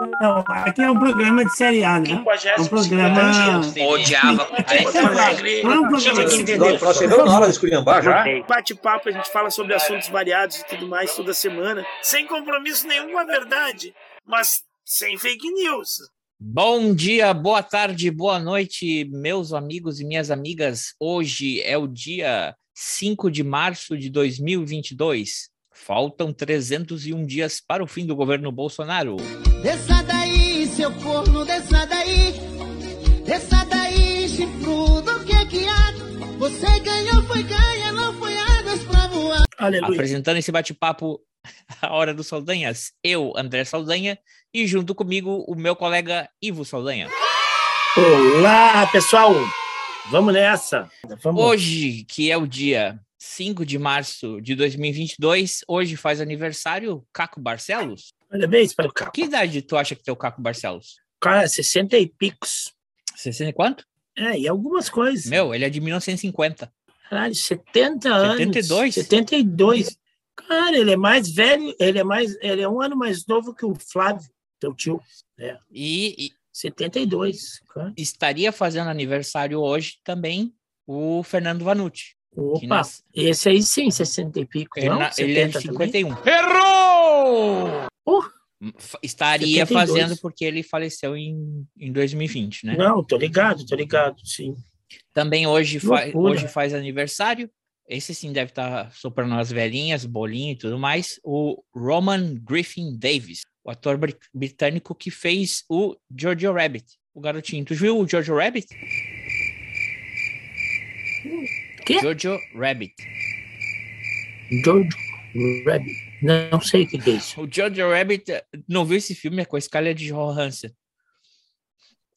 Não, aqui é um programa de série A, né? É um programa. Odiava. Não é um programa de Nós, chegamos na hora de esculhambar já. Bate-papo, a gente fala sobre assuntos variados e tudo mais toda semana, sem compromisso nenhum com a verdade, mas sem fake news. Bom dia, boa tarde, boa noite, meus amigos e minhas amigas. Hoje é o dia 5 de março de 2022. Faltam 301 dias para o fim do governo Bolsonaro. Daí, seu corno, desça daí. Desça daí, chifrudo, o que é que há? Você ganhou, foi ganha, não foi asas pra voar. Aleluia. Apresentando esse bate-papo, a hora dos Saldanhas, eu, André Saldanha, e junto comigo o meu colega Ivo Saldanha. Olá, pessoal. Vamos nessa. Vamos. Hoje, que é o dia 5 de março de 2022, hoje faz aniversário Caco Barcelos. Parabéns para o Caco. Que idade tu acha que tem o Caco Barcelos? Cara, 60 e picos. 60 e quanto? É, e algumas coisas. Meu, ele é de 1950. Caralho, 70 anos. 72? 72. Cara, ele é mais velho, ele é mais, ele é um ano mais novo que o Flávio, teu tio. É, E, e 72. Cara. estaria fazendo aniversário hoje também o Fernando Vanucci. Opa, nas- esse aí sim, 60 e pico. ele, não? na- ele é de 70 também? 51. Oh, F- Estaria 72. fazendo porque ele faleceu em, em 2020, né? Não, tô ligado, tô ligado, sim. Também hoje, fa Loucura. hoje faz aniversário. Esse sim deve estar soprando as velhinhas, bolinho e tudo mais. O Roman Griffin Davis, o ator bri- britânico que fez o Jojo Rabbit, o garotinho. Tu viu o Jojo Rabbit? Quê? Jojo Rabbit. Jojo Rabbit. Não, sei o que é isso. O Jojo Rabbit, não viu esse filme? É com a Scarlett Johansson.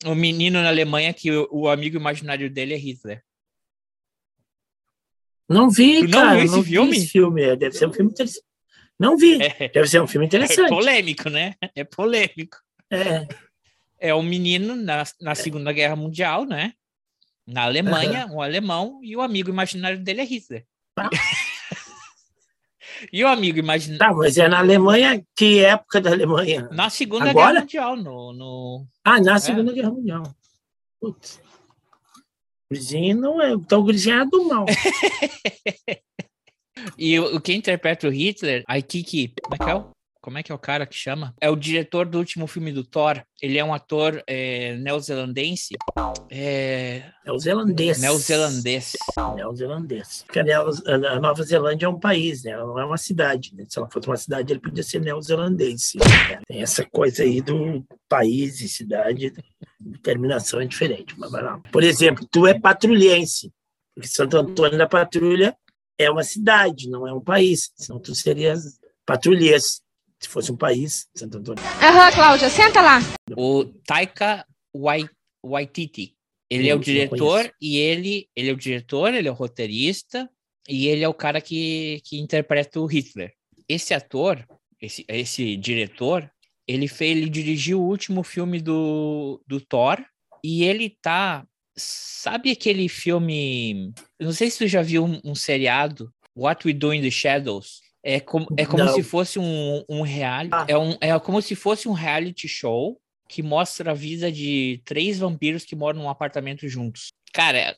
O menino na Alemanha que o, o amigo imaginário dele é Hitler. Não vi, Tu não cara. viu esse não vi filme? esse filme. é, Deve ser um filme interessante. Não vi. É, Deve ser um filme é interessante. polêmico, né? É polêmico. É. é um menino na, na Segunda Guerra Mundial, né? Na Alemanha, um alemão, e o amigo imaginário dele é Hitler. Ah. E o amigo imaginário. Tá, mas é na Alemanha. Que época da Alemanha? Na Segunda Agora? Guerra Mundial, no, no... Ah, na Segunda Guerra Mundial. Putz. O Gurizinho não é. Então o Gurizinho é do mal. E o, o quem interpreta o Hitler, a Kiki, como é que é o, como é que é o cara que chama? É o diretor do último filme do Thor. Ele é um ator é, neozelandense. É, É o zelandês. neozelandês. Neozelandês. Porque a, Nova Zelândia é um país, né? Ela não é uma cidade. Né? Se ela fosse uma cidade, ele podia ser neozelandense. né? Tem essa coisa aí do país e cidade, determinação é diferente. Mas vai lá. Por exemplo, tu é patrulhense. Porque Santo Antônio da Patrulha é uma cidade, não é um país. Senão tu serias patrulhês. Se fosse um país, Santo Antônio. Aham, Cláudia, senta lá. O Taika Wai- Waititi. Ele é Não, o diretor e ele, ele é o diretor, ele é o roteirista e ele é o cara que, que interpreta o Hitler. Esse ator, esse, esse diretor, ele fez, ele dirigiu o último filme do, do Thor e ele tá, sabe aquele filme, eu não sei se tu já viu um, um seriado, What We Do in the Shadows. É como, é como Não. se fosse um, um reality, Ah. é, um, é como se fosse um reality show que mostra a vida de três vampiros que moram num apartamento juntos. Cara, é-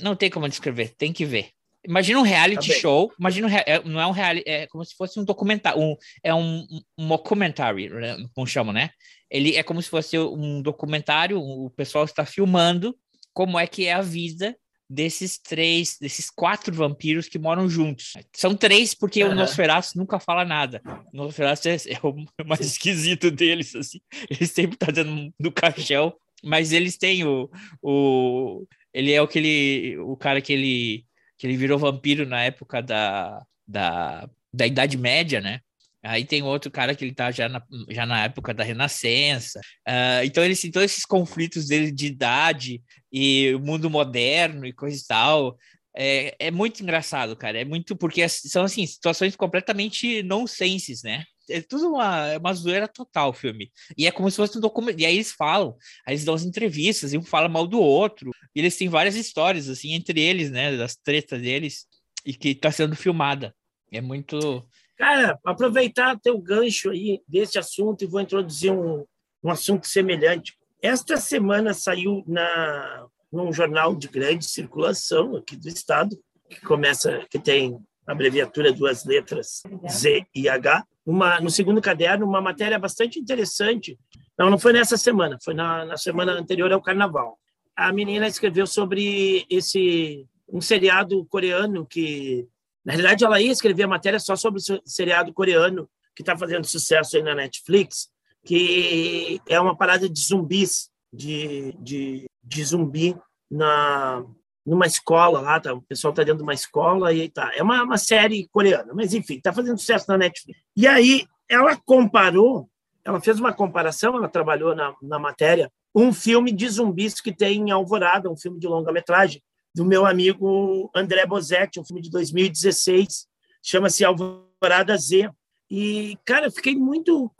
não, tem como descrever, tem que ver. Imagina um reality Tá show, imagina um, é- não é um reality, é como se fosse um documentário, um, é um, um mockumentary, né, como chamam, né? Ele é como se fosse um documentário, o pessoal está filmando como é que é a vida desses três, desses quatro vampiros que moram juntos. São três porque o Aham. Nosferatu nunca fala nada. O Nosferatu é, é o mais esquisito deles, assim. Ele sempre tá dando no caixão, mas eles têm o, o ele é aquele o cara que ele que ele virou vampiro na época da, da, da Idade Média, né? Aí tem outro cara que ele tá já na, já na época da Renascença. Ah, então, eles, então, esses conflitos dele de idade e o mundo moderno e coisa e tal. É, é muito engraçado, cara. É muito porque são assim situações completamente nonsenses, né? É tudo uma, é uma zoeira total o filme. E é como se fosse um documento. E aí eles falam, aí eles dão as entrevistas, e um fala mal do outro. E eles têm várias histórias, assim, entre eles, né? Das tretas deles, e que tá sendo filmada. É muito. Cara, aproveitar teu gancho aí desse assunto e vou introduzir um, um assunto semelhante. Esta semana saiu na num jornal de grande circulação aqui do estado, que começa que tem abreviatura duas letras Z e H, uma no segundo caderno uma matéria bastante interessante. Não, não foi nessa semana, foi na, na semana anterior ao Carnaval. A menina escreveu sobre esse um seriado coreano que na realidade ela ia escrever a matéria só sobre o seriado coreano que está fazendo sucesso aí na Netflix, que é uma parada de zumbis, de, de, de zumbi na numa escola lá, tá? o pessoal está dentro de uma escola e tá. É uma, uma série coreana, mas enfim, está fazendo sucesso na Netflix. E aí ela comparou, ela fez uma comparação, ela trabalhou na, na matéria, um filme de zumbis que tem em Alvorada, um filme de longa-metragem, do meu amigo André Bozetti, um filme de 2016, chama-se Alvorada Z. E, cara, fiquei muito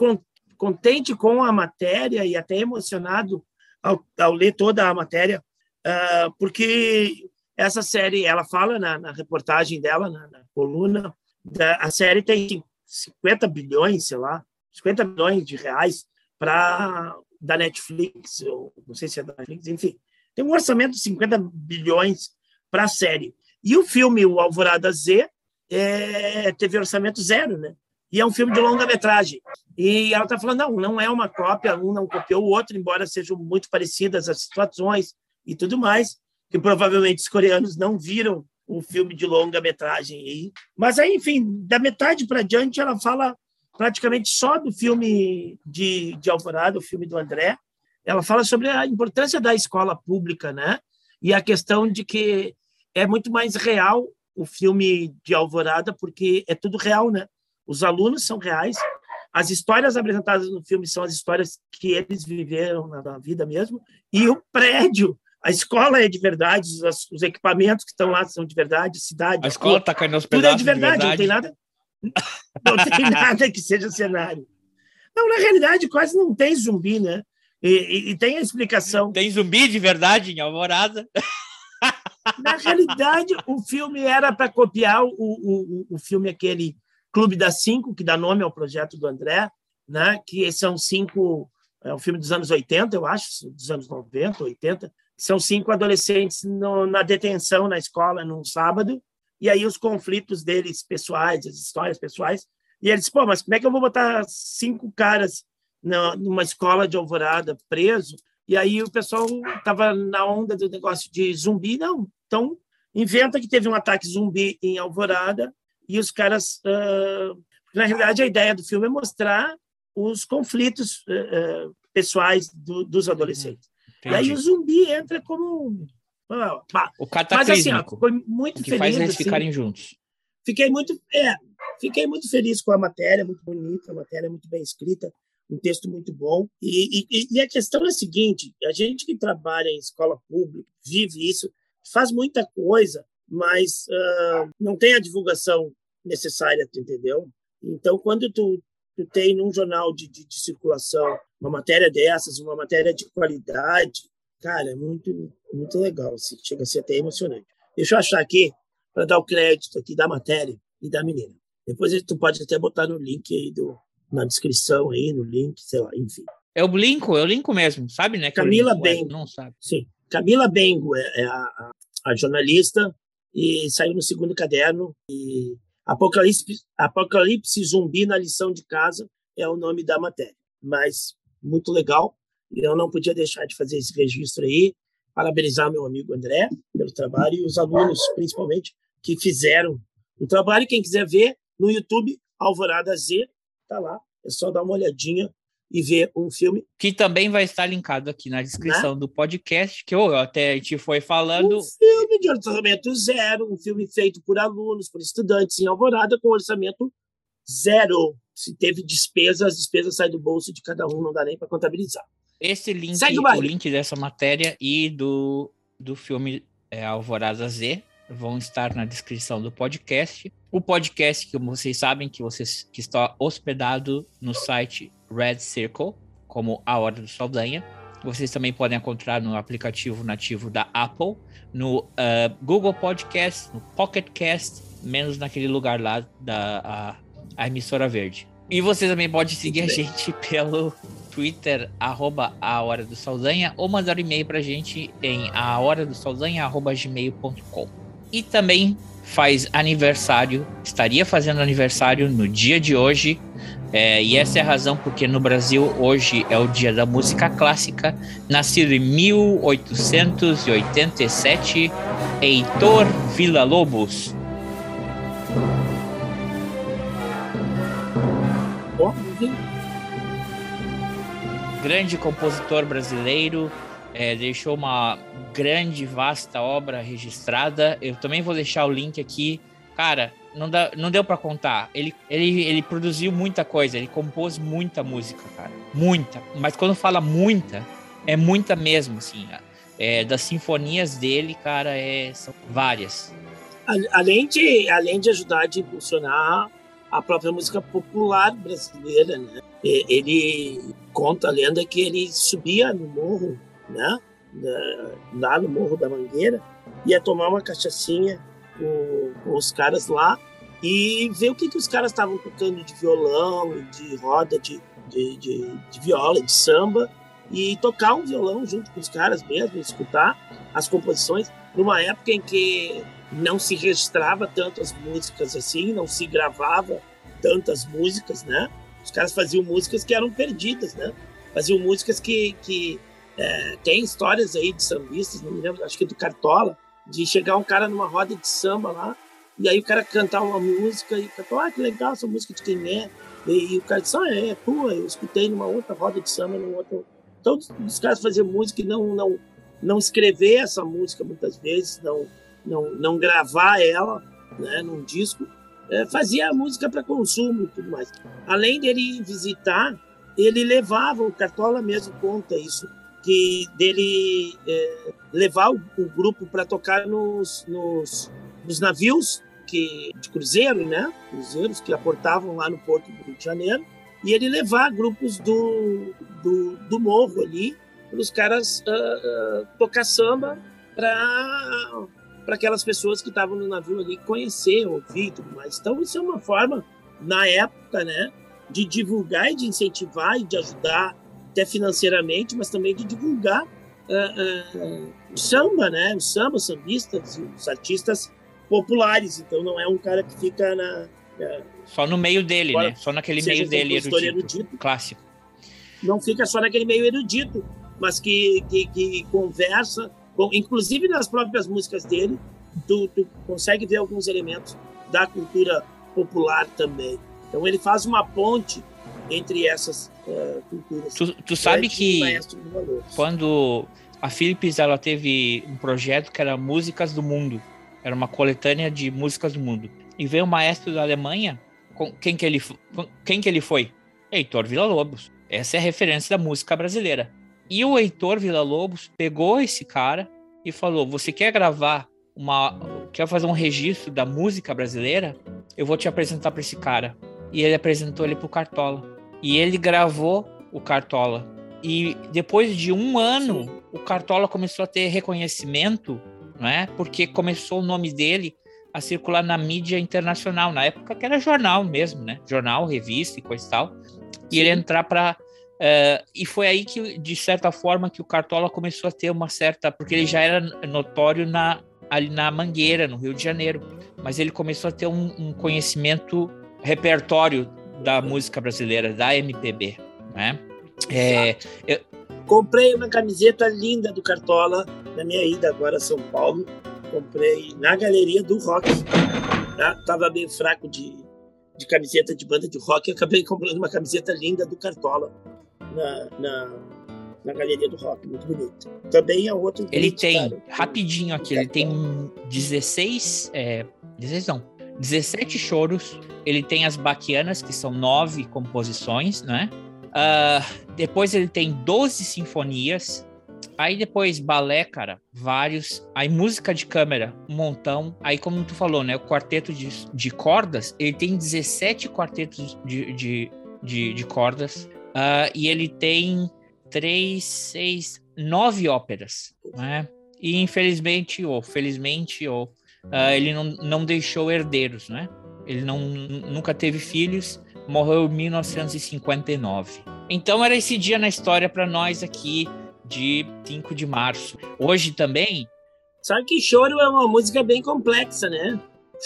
contente com a matéria e até emocionado ao, ao ler toda a matéria, uh, porque essa série, ela fala na, na reportagem dela, na, na coluna, da, a série tem 50 bilhões, sei lá, 50 bilhões de reais para da Netflix, ou não sei se é da Netflix, enfim, tem um orçamento de 50 bilhões para a série. E o filme O Alvorada Z é, teve orçamento zero, né? E é um filme de longa-metragem. E ela está falando, não, não é uma cópia, um não copiou o outro, embora sejam muito parecidas as situações, e tudo mais, que provavelmente os coreanos não viram um filme de longa-metragem aí. Mas aí, enfim, da metade para diante, ela fala praticamente só do filme de, de Alvorada, o filme do André. Ela fala sobre a importância da escola pública, né? E a questão de que é muito mais real o filme de Alvorada, porque é tudo real, né? Os alunos são reais, as histórias apresentadas no filme são as histórias que eles viveram na vida mesmo, e o prédio a escola é de verdade, os, os equipamentos que estão lá são de verdade, cidade. A escola está caindo aos pedaços. Tudo é de verdade, de verdade, não tem nada. Não tem nada que seja cenário. Não, na realidade, quase não tem zumbi, né? E, e, tem a explicação. Tem zumbi de verdade em Alvorada? Na realidade, o filme era para copiar o, o, o filme aquele Clube das Cinco, que dá nome ao projeto do André, né? que são cinco. É um filme dos anos 80, eu acho, dos anos 90, 80, são cinco adolescentes no, na detenção na escola num sábado, e aí os conflitos deles pessoais, as histórias pessoais. E eles, pô, mas como é que eu vou botar cinco caras numa escola de alvorada preso? E aí o pessoal estava na onda do negócio de zumbi, não. Então, inventa que teve um ataque zumbi em Alvorada e os caras. Uh, na realidade, a ideia do filme é mostrar os conflitos uh, pessoais do, dos adolescentes. Entendi. E aí o zumbi entra como. O cataclísmico. Mas, assim, ó, muito que feliz. faz eles assim, ficarem juntos. Fiquei muito, é, fiquei muito feliz com a matéria, muito bonita, a matéria muito bem escrita, um texto muito bom. E, e, e a questão é a seguinte: a gente que trabalha em escola pública, vive isso, faz muita coisa, mas uh, não tem a divulgação necessária, tu entendeu? Então, quando tu, tu tem num jornal de, de, de circulação uma matéria dessas, uma matéria de qualidade, cara, é muito, muito legal. Assim, chega a ser até emocionante. Deixa eu achar aqui, para dar o crédito aqui da matéria e da menina. Depois tu pode até botar no link aí, do, na descrição aí, no link, sei lá, enfim. É o Linko, é o Linko mesmo, sabe, né? Camila Bengo. Não sabe. Sim. Camila Bengo é, é a, a, jornalista e saiu no segundo caderno. E Apocalipse, Apocalipse Zumbi na lição de casa é o nome da matéria. Mas muito legal. E eu não podia deixar de fazer esse registro aí, parabenizar meu amigo André pelo trabalho e os alunos, principalmente, que fizeram o trabalho. Quem quiser ver no YouTube, Alvorada Z, tá lá. É só dar uma olhadinha e ver um filme. Que também vai estar linkado aqui na descrição né? do podcast, que eu, até a gente foi falando. Um filme de orçamento zero, um filme feito por alunos, por estudantes em Alvorada, com orçamento zero se teve despesa, as despesas saem do bolso de cada um, não dá nem para contabilizar. Esse link, o link dessa matéria e do, do filme é, Alvorada Z vão estar na descrição do podcast. O podcast, que vocês sabem que vocês que está hospedado no site Red Circle, como A Hora do Saldanha. Vocês também podem encontrar no aplicativo nativo da Apple, no uh, Google Podcast, no Pocket Cast, menos naquele lugar lá da a, a emissora verde. E você também pode seguir a gente pelo Twitter, arroba a Hora do Saldanha, ou mandar um e-mail pra gente em a E também faz aniversário, estaria fazendo aniversário no dia de hoje, é, e essa é a razão porque no Brasil hoje é o dia da música clássica, nascido em 1887, Heitor Villa-Lobos. Grande compositor brasileiro, é, deixou uma grande, vasta obra registrada. Eu também vou deixar o link aqui. Cara, não, dá, não deu para contar. Ele, ele, ele produziu muita coisa, ele compôs muita música, cara. Muita. Mas quando fala muita, é muita mesmo, assim. É, das sinfonias dele, cara, é, são várias. Além de, além de ajudar a impulsionar a própria música popular brasileira, né? Ele conta a lenda que ele subia no morro, né? Lá no Morro da Mangueira, ia tomar uma cachaçinha com, com os caras lá e ver o que, que os caras estavam tocando de violão, de roda, de, de, de, de viola, de samba, e tocar um violão junto com os caras mesmo, escutar as composições, numa época em que não se registrava tantas músicas assim, não se gravava tantas músicas, né? Os caras faziam músicas que eram perdidas, né? Faziam músicas que, que é, tem histórias aí de sambistas, não me lembro, acho que do Cartola, de chegar um cara numa roda de samba lá, e aí o cara cantar uma música, e fala, ah, que legal essa música de quem é? E, e o cara disse, ah, é, é tua, eu escutei numa outra roda de samba, num outro... Então, os caras faziam música e não, não, não escrever essa música muitas vezes, não, não, não gravar ela né, num disco, é, fazia a música para consumo e tudo mais. Além dele visitar, ele levava, o Cartola mesmo conta isso, que dele é, levar o, o grupo para tocar nos, nos, nos, navios que, de cruzeiro, né? Cruzeiros que aportavam lá no porto do Rio de Janeiro, e ele levar grupos do, do, do morro ali para os caras uh, uh, tocar samba para para aquelas pessoas que estavam no navio ali conhecer, ouvir tudo mais. Então, isso é uma forma, na época, né, de divulgar e de incentivar e de ajudar até financeiramente, mas também de divulgar uh, uh, o samba, né? O samba, os sambistas, os artistas populares. Então não é um cara que fica na. só no meio dele, né? Só naquele meio dele erudito, erudito. Clássico. Não fica só naquele meio erudito, mas que, que, que conversa, com, inclusive nas próprias músicas dele, tu, tu consegue ver alguns elementos da cultura popular também. Então ele faz uma ponte entre essas uh, culturas. Tu, tu sabe que quando a Philips ela teve um projeto que era Músicas do Mundo, era uma coletânea de músicas do mundo, e veio um maestro da Alemanha, com quem que ele, quem que ele foi? Heitor Villa-Lobos. Essa é a referência da música brasileira. E o Heitor Villa-Lobos pegou esse cara e falou: "Você quer gravar uma, quer fazer um registro da música brasileira? Eu vou te apresentar para esse cara." E ele apresentou ele pro Cartola. E ele gravou o Cartola. E depois de um ano, Sim. o Cartola começou a ter reconhecimento, né? Porque começou o nome dele a circular na mídia internacional, na época que era jornal mesmo, né? Jornal, revista e coisa e tal. E ele entrar para Uh, eh, e foi aí que, de certa forma, que o Cartola começou a ter uma certa. Porque ele já era notório na, ali na Mangueira, no Rio de Janeiro. Mas ele começou a ter um, um conhecimento, repertório da música brasileira, da MPB, né? É, eu... Comprei uma camiseta linda do Cartola na minha ida agora a São Paulo. Comprei na galeria do rock. Tá? Tava bem fraco de, de camiseta de banda de rock. Acabei comprando uma camiseta linda do Cartola na, na, na galeria do rock, muito bonito. Também é outro. Ele tem, cara, rapidinho aqui, ele tem 16. É, 16 não, 17 choros. Ele tem as baquianas, que são nove composições, né? Uh, depois ele tem 12 sinfonias. Aí depois balé, cara, vários. Aí música de câmera, um montão. Aí, como tu falou, né? O quarteto de, de cordas, ele tem 17 quartetos de, de, de, de cordas. Uh, e ele tem três, seis, nove óperas, né? E infelizmente, ou felizmente, ou uh, ele não, não deixou herdeiros, né? Ele não, nunca teve filhos, morreu em 1959. Então era esse dia na história para nós aqui de 5 de março. Hoje também. Sabe que choro é uma música bem complexa, né?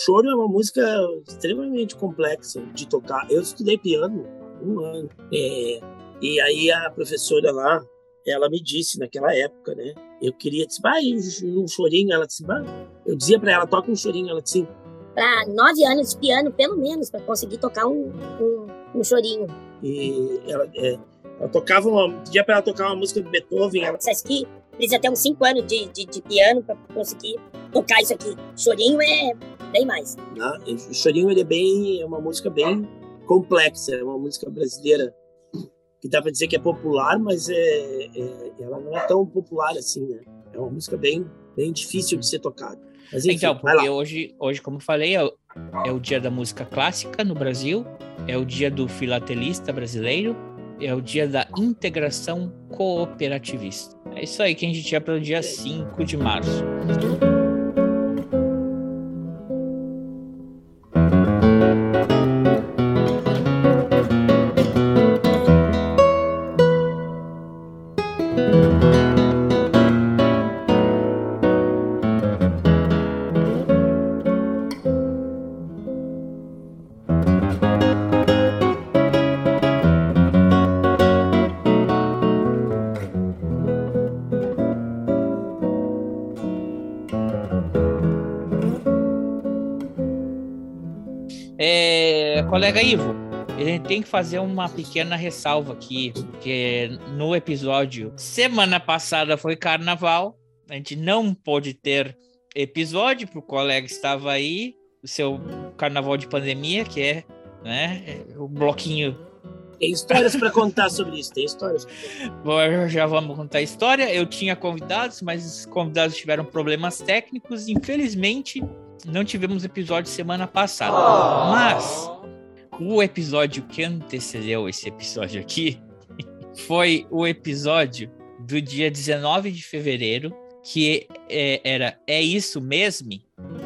Choro é uma música extremamente complexa de tocar. Eu estudei piano um ano. É, e aí a professora lá, ela me disse naquela época, né? Eu queria, disse, vai, um chorinho. Ela disse, vai. Eu dizia para ela, toca um chorinho. Ela disse, para nove anos de piano, pelo menos, para conseguir tocar um, um, um, chorinho. E ela, é, ela tocava uma. Pedia para ela tocar uma música de Beethoven. Ela disse que precisa ter uns cinco anos de, de, de piano para conseguir tocar isso aqui. Chorinho é bem mais. Não, o chorinho ele é bem. É uma música bem complexa, é uma música brasileira que dá para dizer que é popular, mas é, é, ela não é tão popular assim, né? É uma música bem, bem difícil de ser tocada. Mas, enfim, então, porque hoje, hoje, como falei, é o, é o dia da música clássica no Brasil, é o dia do filatelista brasileiro, é o dia da integração cooperativista. É isso aí que a gente tinha para o dia 5 de março. Colega Ivo, a gente tem que fazer uma pequena ressalva aqui, porque no episódio semana passada foi carnaval, a gente não pôde ter episódio, porque o colega estava aí, o seu carnaval de pandemia, que é né, o bloquinho. Tem histórias para contar sobre isso, tem histórias. Bom, já vamos contar a história. Eu tinha convidados, mas os convidados tiveram problemas técnicos. Infelizmente, não tivemos episódio semana passada. Mas o episódio que antecedeu esse episódio aqui foi o episódio do dia 19 de fevereiro, que é, era É Isso Mesmo?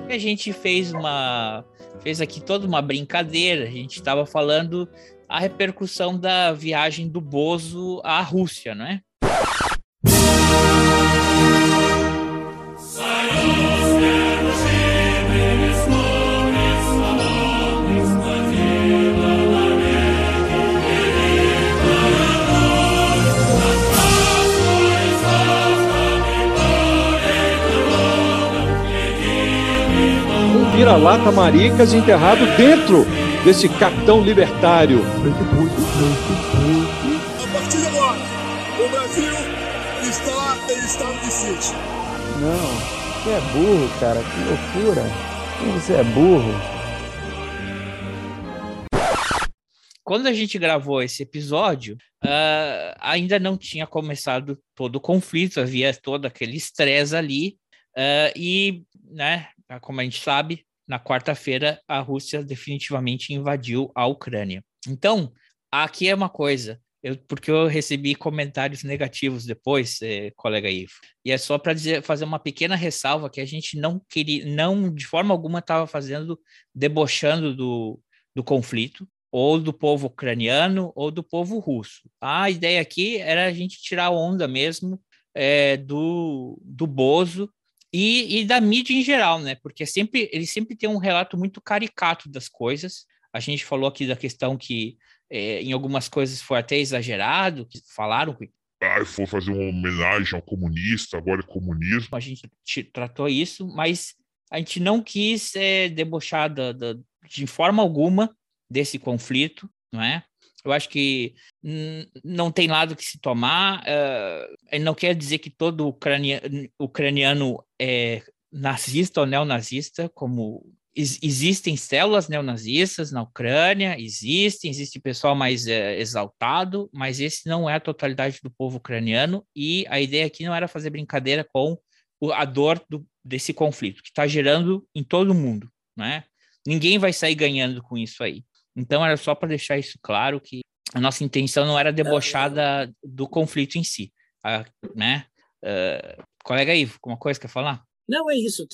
E a gente fez uma. fez aqui toda uma brincadeira. A gente estava falando a repercussão da viagem do Bozo à Rússia, não é? Vira-lata maricas enterrado dentro desse capitão libertário. A partir de agora, o Brasil está em estado de sítio. Não, você é burro, cara, que loucura. Você é burro. Quando a gente gravou esse episódio, uh, ainda não tinha começado todo o conflito, havia todo aquele estresse ali, uh, e, né, como a gente sabe, na quarta-feira, a Rússia definitivamente invadiu a Ucrânia. Então, aqui é uma coisa, eu, porque eu recebi comentários negativos depois, eh, colega Ivo, e é só para fazer uma pequena ressalva que a gente não queria, não de forma alguma estava fazendo, debochando do, do conflito, ou do povo ucraniano, ou do povo russo. A ideia aqui era a gente tirar onda mesmo é, do, do Bozo e, e da mídia em geral, né? Porque sempre ele sempre tem um relato muito caricato das coisas. A gente falou aqui da questão que é, em algumas coisas foi até exagerado, que falaram que ah, foi fazer uma homenagem ao comunista, agora é comunismo. A gente tratou isso, mas a gente não quis é, debochar da, da, de forma alguma desse conflito, não é? Eu acho que não tem lado que se tomar. Uh, não quer dizer que todo ucraniano, ucraniano é nazista ou neonazista, como existem células neonazistas na Ucrânia, existem, existe pessoal mais é, exaltado, mas esse não é a totalidade do povo ucraniano, e a ideia aqui não era fazer brincadeira com a dor do, desse conflito, que está gerando em todo mundo, né? Ninguém vai sair ganhando com isso aí. Então era só para deixar isso claro que a nossa intenção não era debochar da, do conflito em si, a, né? Uh, colega Ivo, alguma coisa quer falar? Não, é isso.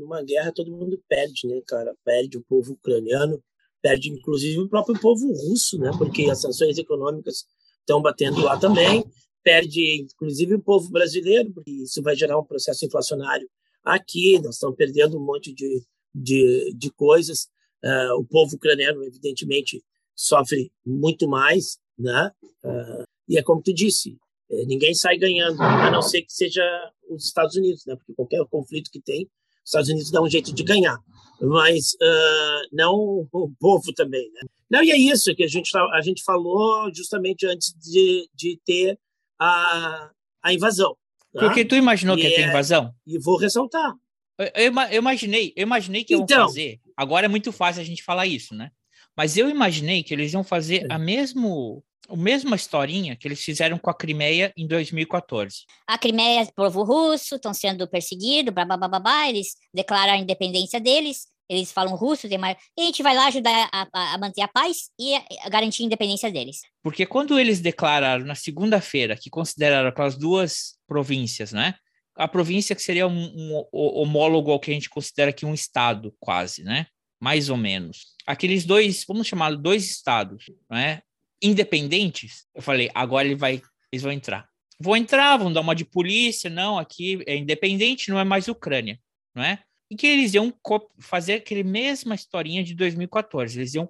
Numa guerra todo mundo perde, né, cara? Perde o povo ucraniano, perde inclusive o próprio povo russo, né? Porque as sanções econômicas estão batendo lá também. Perde, inclusive, o povo brasileiro, porque isso vai gerar um processo inflacionário aqui. Nós estamos perdendo um monte de, de, de coisas. Uh, o povo ucraniano, evidentemente, sofre muito mais, né? Uh, e é como tu disse, é, ninguém sai ganhando, a não ser que seja os Estados Unidos, né? Porque qualquer conflito que tem, os Estados Unidos dá um jeito de ganhar, mas uh, não o povo também, né? Não, e é isso que a gente, tá, a gente falou justamente antes de, de ter a, a invasão. Tá? Porque tu imaginou e que ia ter é, invasão? E vou ressaltar. Eu, eu, eu, imaginei, eu imaginei que então, iam fazer. Agora é muito fácil a gente falar isso, né? Mas eu imaginei que eles iam fazer a mesmo a mesma historinha que eles fizeram com a Crimeia em 2014. A Crimeia é povo russo, estão sendo perseguidos, blá, blá, blá, blá, blá, eles declaram a independência deles, eles falam russo, tem mais... e a gente vai lá ajudar a, a, a manter a paz e a, a garantir a independência deles. Porque quando eles declararam na segunda-feira que consideraram aquelas duas províncias, né? A província que seria um, um, homólogo ao que a gente considera aqui um estado, quase, né? Mais ou menos. Aqueles dois, vamos chamar dois estados, né? independentes, eu falei, agora ele vai, eles vão entrar. Vão entrar, vão dar uma de polícia, não, aqui é independente, não é mais Ucrânia, não é? E que eles iam fazer aquele mesma historinha de 2014, eles iam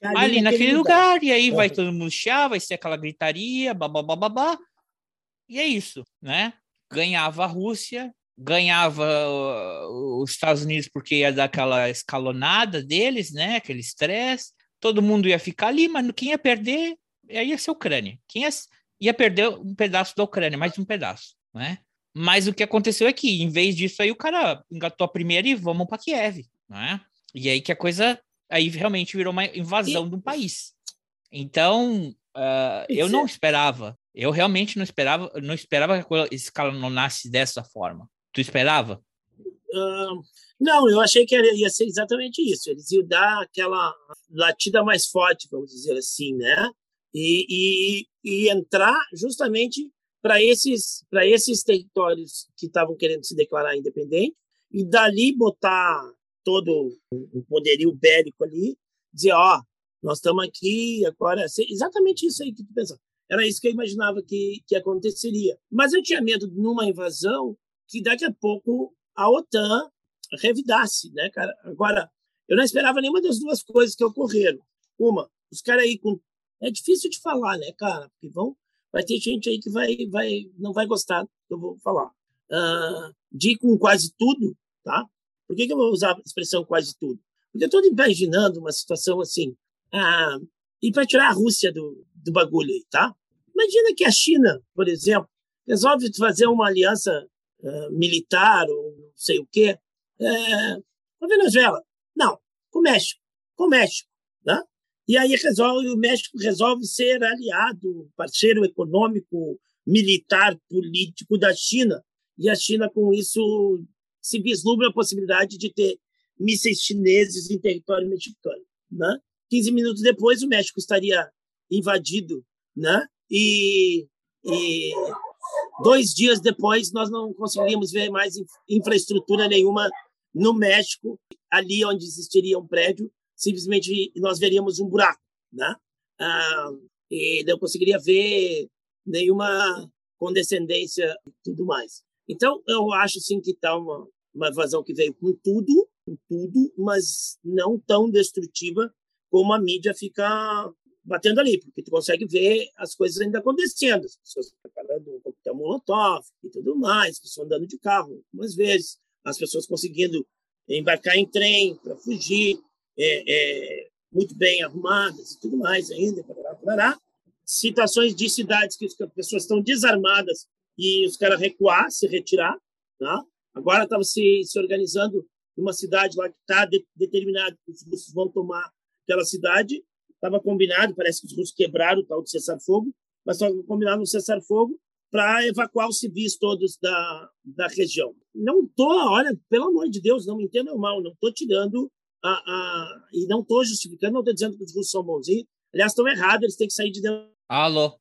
ali, ali naquele lugar, lugar, e aí vai todo mundo chiar, vai ser aquela gritaria, babá, babá, e é isso, né? Ganhava a Rússia, ganhava uh, os Estados Unidos porque ia dar aquela escalonada deles, né? Aquele estresse, todo mundo ia ficar ali, mas quem ia perder ia ser a Ucrânia. Quem ia, ia perder um pedaço da Ucrânia, mais um pedaço, né? Mas o que aconteceu é que, em vez disso, aí o cara engatou a primeira e vamos para Kiev, né? E aí que a coisa aí realmente virou uma invasão e... do país. Então, uh, eu não esperava. Eu realmente não esperava, não esperava que a coisa escalonasse dessa forma. Tu esperava? Uh, não, eu achei que ia ser exatamente isso. Eles iam dar aquela latida mais forte, vamos dizer assim, né? E, e, e entrar justamente para esses esses territórios que estavam querendo se declarar independente e dali botar todo o poderio bélico ali, dizer, ó, oh, nós estamos aqui agora, exatamente isso aí que tu pensou. Era isso que eu imaginava que, que aconteceria. Mas eu tinha medo numa invasão que daqui a pouco a OTAN revidasse, né, cara? Agora, eu não esperava nenhuma das duas coisas que ocorreram. Uma, os caras aí com é difícil de falar, né, cara? Porque vão vai ter gente aí que vai vai não vai gostar do que eu vou falar. Uh, de ir com quase tudo, tá? Por que, que eu vou usar a expressão quase tudo? Porque eu estou imaginando uma situação assim, uh, e para tirar a Rússia do, do bagulho aí, tá? Imagina que a China, por exemplo, resolve fazer uma aliança uh, militar ou não sei o quê é, com a Venezuela. Não, com o México. Com o México. Né? E aí resolve, o México resolve ser aliado, parceiro econômico, militar, político da China. E a China, com isso, se vislumbra a possibilidade de ter mísseis chineses em território mexicano. Né? 15 minutos depois, o México estaria invadido, né? E, e dois dias depois, nós não conseguiríamos ver mais infraestrutura nenhuma no México, ali onde existiria um prédio, simplesmente nós veríamos um buraco, né? Ah, e não conseguiria ver nenhuma condescendência e tudo mais. Então, eu acho sim que está uma, uma que veio com tudo, com tudo, mas não tão destrutiva como a mídia fica batendo ali, porque tu consegue ver as coisas ainda acontecendo, as pessoas preparando um coquetel molotov e tudo mais, pessoas andando de carro algumas vezes, as pessoas conseguindo embarcar em trem para fugir, é, é, muito bem arrumadas e tudo mais ainda, parará, parará. situações de cidades que as pessoas estão desarmadas e os caras recuar, se retirar. Tá? Agora estava se, se organizando uma cidade lá que está de, determinado que os russos vão tomar aquela cidade. Estava combinado, parece que os russos quebraram o tal de cessar-fogo, mas estava combinado um cessar-fogo para evacuar os civis todos da, da região. Não estou, olha, pelo amor de Deus, não me entendam mal, não estou tirando a, a, e não estou justificando, não estou dizendo que os russos são bonzinhos. Aliás, estão errados, eles têm que sair de dentro. Alô?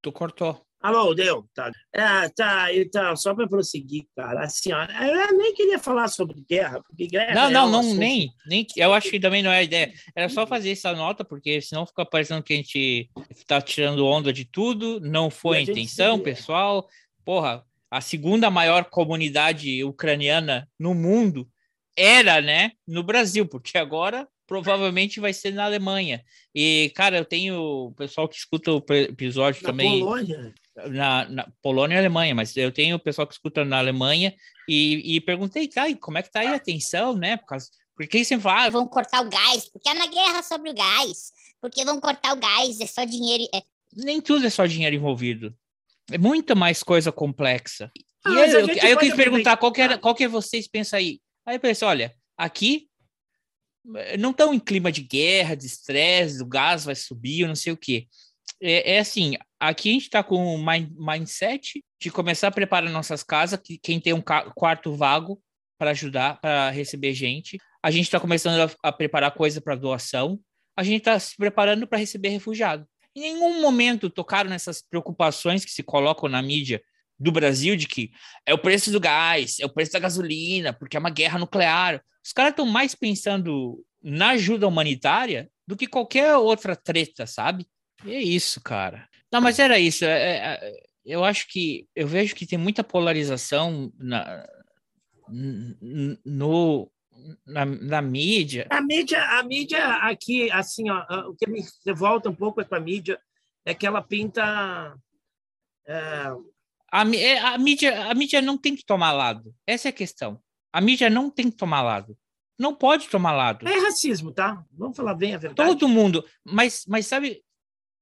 Tu cortou. Alô, deu. Tá. É, tá, então, só para prosseguir, cara, assim, ó, eu nem queria falar sobre guerra, porque guerra Não, é não, não, assunto- nem, nem. Eu acho que também não é a ideia. Era só fazer essa nota, porque senão fica parecendo que a gente tá tirando onda de tudo. Não foi a intenção, pessoal. Porra, a segunda maior comunidade ucraniana no mundo era, né, no Brasil, porque agora provavelmente vai ser na Alemanha. E, cara, eu tenho o pessoal que escuta o episódio Na também Polônia. Na, na Polônia e Alemanha, mas eu tenho pessoal que escuta na Alemanha e, e perguntei, tá, e como é que tá aí a tensão, né? Por causa, porque sempre fala, ah, Vão cortar o gás, porque é uma guerra sobre o gás. Porque vão cortar o gás, é só dinheiro. É... nem tudo é só dinheiro envolvido. É muita mais coisa complexa. E Ah, aí, mas a eu, aí eu quis perguntar qual que, era, aproveitar. qual que vocês pensam aí. Aí eu pensei, olha, aqui eh, não estão em clima de guerra, de estresse, o gás vai subir, eu não sei o quê. É, é assim, aqui a gente está com mind- mindset de começar a preparar nossas casas, que quem tem um quarto vago para ajudar, para receber gente. A gente está começando a, a preparar coisa para doação. A gente está se preparando para receber refugiado. Em nenhum momento tocaram nessas preocupações que se colocam na mídia do Brasil de que é o preço do gás, é o preço da gasolina, porque é uma guerra nuclear. Os caras estão mais pensando na ajuda humanitária do que qualquer outra treta, sabe? E é isso, cara. Não, mas era isso. é- é- eu acho que eu vejo que tem muita polarização na, no, na, na mídia. A mídia, a mídia aqui, assim, ó, o que me revolta um pouco com a mídia é que ela pinta. é, A, é, a mídia, a mídia não tem que tomar lado. Essa é a questão. A mídia não tem que tomar lado. Não pode tomar lado. é racismo, tá? Vamos falar bem a verdade. Todo mundo. Mas, mas sabe,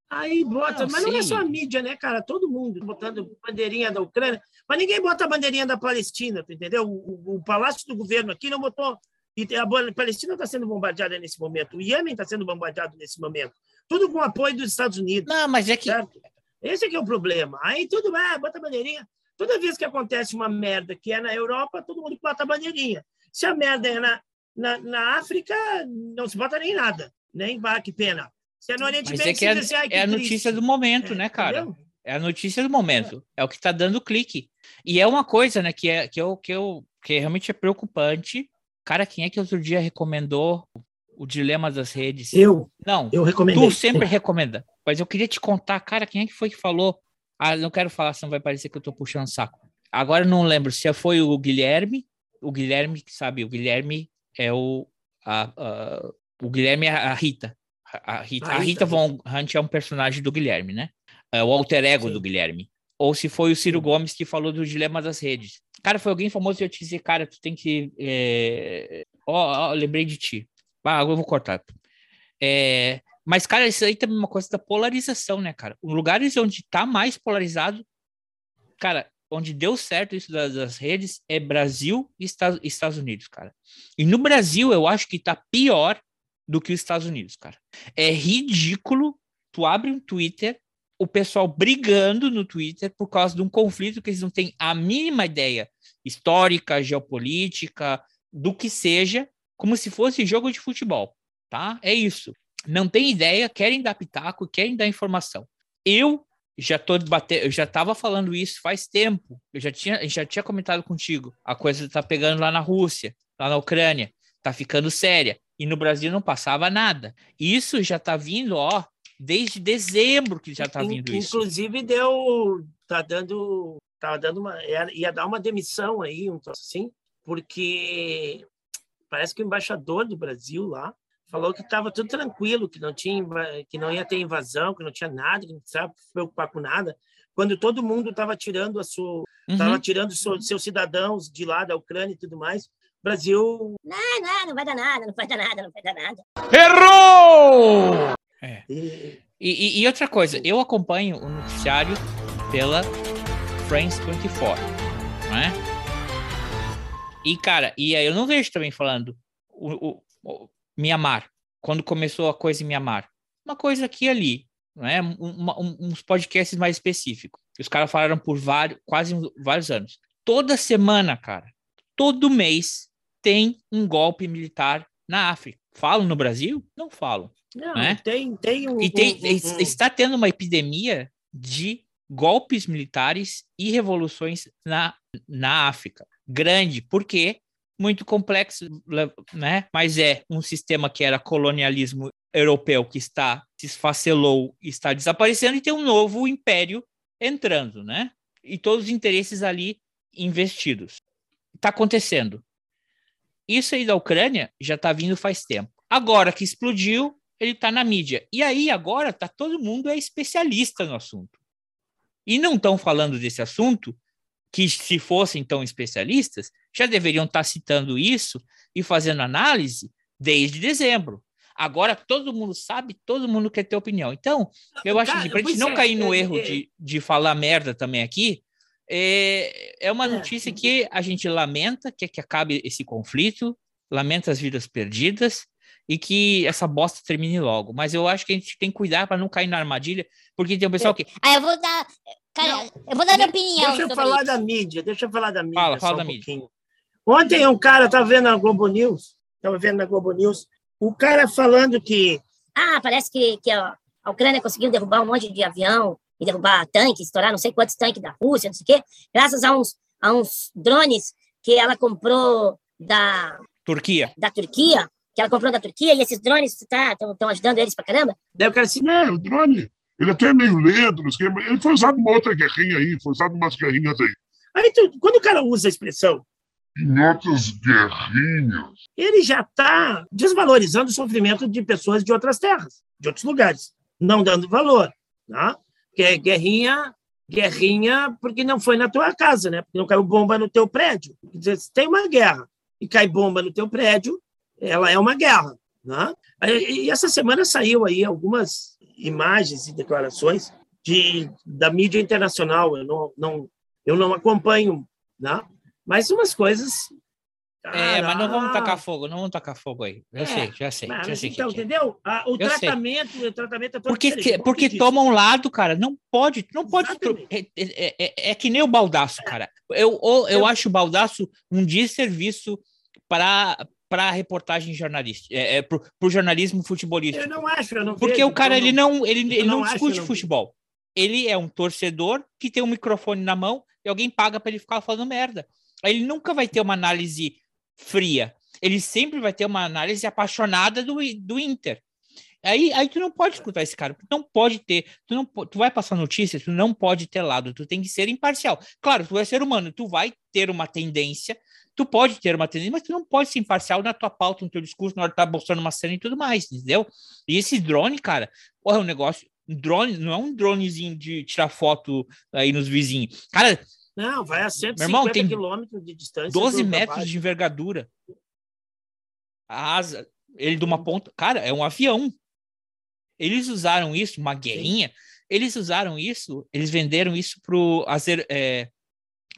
Aí bota, Não, mas não é sim. só a mídia, né, cara? Todo mundo botando bandeirinha da Ucrânia, mas ninguém bota a bandeirinha da Palestina, entendeu? O, o- o palácio do governo aqui não botou. E a Palestina está sendo bombardeada nesse momento, o Iêmen está sendo bombardeado nesse momento, tudo com apoio dos Estados Unidos. Não, mas é que. Certo? Esse é que é o problema. Aí tudo vai, bota a bandeirinha. Toda vez que acontece uma merda que é na Europa, todo mundo bota a bandeirinha. Se a merda é na, na, na África, não se bota nem nada. Nem vá, que pena. Se é no Oriente Médio, é que é, assim, "Ai, que é a triste." notícia do momento, né, cara? Entendeu? É a notícia do momento. É o que tá dando clique. E é uma coisa, né, que é que eu, que eu que realmente é preocupante. Cara, quem é que outro dia recomendou o dilema das redes? Eu, Não, eu recomendei. tu sempre recomenda. Mas eu queria te contar, cara, quem é que foi que falou? Ah, não quero falar, senão vai parecer que eu tô puxando saco. Agora eu não lembro se foi o Guilherme. O Guilherme, que sabe, o Guilherme é o. A, a- o Guilherme é a Rita. A, Rita, A Rita, Rita Von Hunt é um personagem do Guilherme, né? É o alter ego Sim. do Guilherme. Ou se foi o Ciro. Gomes que falou do dilema das redes. Cara, foi alguém famoso e eu te dizer, cara, tu tem que. é, Ó, ó, lembrei de ti. Ah, agora eu vou cortar. É, mas, cara, isso aí também é uma coisa da polarização, né, cara? Os lugares onde tá mais polarizado, cara, onde deu certo isso das, das redes é Brasil e Esta- Estados Unidos, cara. E no Brasil, eu acho que tá pior do que os Estados Unidos, cara. É ridículo. Tu abre um Twitter, o pessoal brigando no Twitter por causa de um conflito que eles não têm a mínima ideia histórica, geopolítica, do que seja, como se fosse jogo de futebol, tá? É isso. Não tem ideia, querem dar pitaco, querem dar informação. Eu já tô debatendo, eu já estava falando isso faz tempo. Eu já tinha, já tinha comentado contigo. A coisa tá pegando lá na Rússia, lá na Ucrânia, tá ficando séria. E no Brasil não passava nada. Isso já tá vindo, ó, desde dezembro que já tá In- vindo isso. Inclusive deu, tá dando, tá dando uma, ia, ia dar uma demissão aí, um troço assim, porque parece que o embaixador do Brasil lá falou que estava tudo tranquilo, que não tinha, que não ia ter invasão, que não tinha nada, que não precisava se preocupar com nada, quando todo mundo estava tirando a sua, Uhum. tirando seu- seus cidadãos de lá da Ucrânia e tudo mais. Brasil Não, não, não vai dar nada, não vai dar nada, não vai dar nada. É. e- E, e- outra coisa, eu acompanho o noticiário pela France 24, não é? E, cara, e aí eu não vejo também falando o, o, o Mianmar, quando começou a coisa em Mianmar. Uma coisa aqui e ali, não é? Um- um- uns podcasts mais específicos. Os caras falaram por vários, quase vários anos. Toda semana, cara, todo mês tem um golpe militar na África. Falam no Brasil? Não falam. não, Né? tem tem um, E tem, um- um- es- está tendo uma epidemia de golpes militares e revoluções na, na África. Grande, porque muito complexo, né? Mas é um sistema que era colonialismo europeu que está se esfacelou, está desaparecendo e tem um novo império entrando, né? E todos os interesses ali investidos. Está acontecendo. Isso aí da Ucrânia já está vindo faz tempo. Agora que explodiu, ele está na mídia. E aí agora tá todo mundo é especialista no assunto. E não estão falando desse assunto que se fossem tão especialistas, já deveriam estar tá citando isso e fazendo análise desde dezembro. Agora todo mundo sabe, todo mundo quer ter opinião. Então, eu acho que para a gente não é, cair no é, erro é, de, de falar merda também aqui, é, é uma notícia que a gente lamenta que, que acabe esse conflito, lamenta as vidas perdidas e que essa bosta termine logo. Mas eu acho que a gente tem que cuidar para não cair na armadilha, porque tem um pessoal que. Ah, eu vou dar. Cara, não, eu vou dar minha opinião. Deixa eu falar isso. da mídia, deixa eu falar da mídia. Fala, fala da um mídia. Pouquinho. Ontem um cara estava vendo na Globo News, estava vendo na Globo News, o cara falando que. Ah, parece que, que a Ucrânia conseguiu derrubar um monte de avião e derrubar tanques, estourar não sei quantos tanques da Rússia, não sei o quê, graças a uns, a uns drones que ela comprou da Turquia. Da Turquia, que ela comprou da Turquia, e esses drones estão tá, ajudando eles pra caramba. Daí o cara assim, não, o drone, ele até é meio lento, ele foi usado numa outra guerrinha aí, foi usado em umas guerrinhas aí. Aí, tu, quando o cara usa a expressão em outras guerrinhas, ele já está desvalorizando o sofrimento de pessoas de outras terras, de outros lugares, não dando valor. Tá? É guerrinha, guerrinha porque não foi na tua casa, né? Porque não caiu bomba no teu prédio. Quer dizer, se tem uma guerra e cai bomba no teu prédio, ela é uma guerra, né? E essa semana saiu aí algumas imagens e declarações de, da mídia internacional. Eu não, não, eu não acompanho, né? Mas umas coisas é, mas não vamos tacar fogo, não vamos tacar fogo aí. Já é, sei, já sei. já sei então, que entendeu? Ah, o, tratamento, o tratamento é porque, que, porque toma um lado, cara. Não pode, não pode. É, é, é, é, que nem o baldaço, cara. Eu, eu, eu acho o baldaço um desserviço para para reportagem jornalística, é, é para o jornalismo futebolístico. Eu não acho, eu não Porque vejo, o cara ele não ele, ele não, não discute não futebol. Ele é um torcedor que tem um microfone na mão e alguém paga para ele ficar falando merda. Ele nunca vai ter uma análise fria. Ele sempre vai ter uma análise apaixonada do, do Inter. Aí, aí tu não pode escutar esse cara, tu não pode ter, tu não tu vai passar notícias, tu não pode ter lado, tu tem que ser imparcial. Claro, tu é ser humano, tu vai ter uma tendência, tu pode ter uma tendência, mas tu não pode ser imparcial na tua pauta, no teu discurso, na hora de tá mostrando uma cena e tudo mais, entendeu? E esse drone, cara, porra, é um negócio, drone, não é um dronezinho de tirar foto aí nos vizinhos. Cara, não, vai a 150 irmão, tem quilômetros de distância. 12 metros de envergadura. A asa, ele de uma ponta. Cara, é um avião. Eles usaram isso, uma guerrinha. Sim. Eles usaram isso, eles venderam isso para o Azer, é,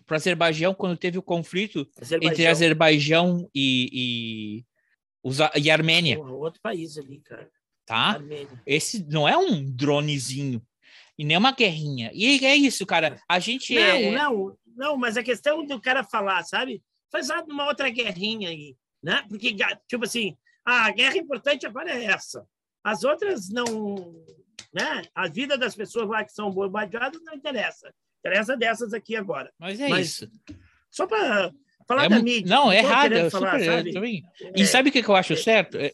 Azerbaijão quando teve o conflito Azerbaijão. entre Azerbaijão e, e, e Armênia. Outro país ali, cara. Tá? Armênia. Esse não é um dronezinho e nem uma guerrinha. E é isso, cara. A gente não, é... Não, não, mas a questão do cara falar, sabe? Faz uma outra guerrinha aí, né? Porque, tipo assim, a guerra importante agora é essa. As outras não... Né? A vida das pessoas lá que são bombardeadas não interessa. Interessa dessas aqui agora. Mas é mas, isso. Só para falar é, da mídia. Não, é errado. Eu falar, sabe? E é, sabe o que eu acho certo? É...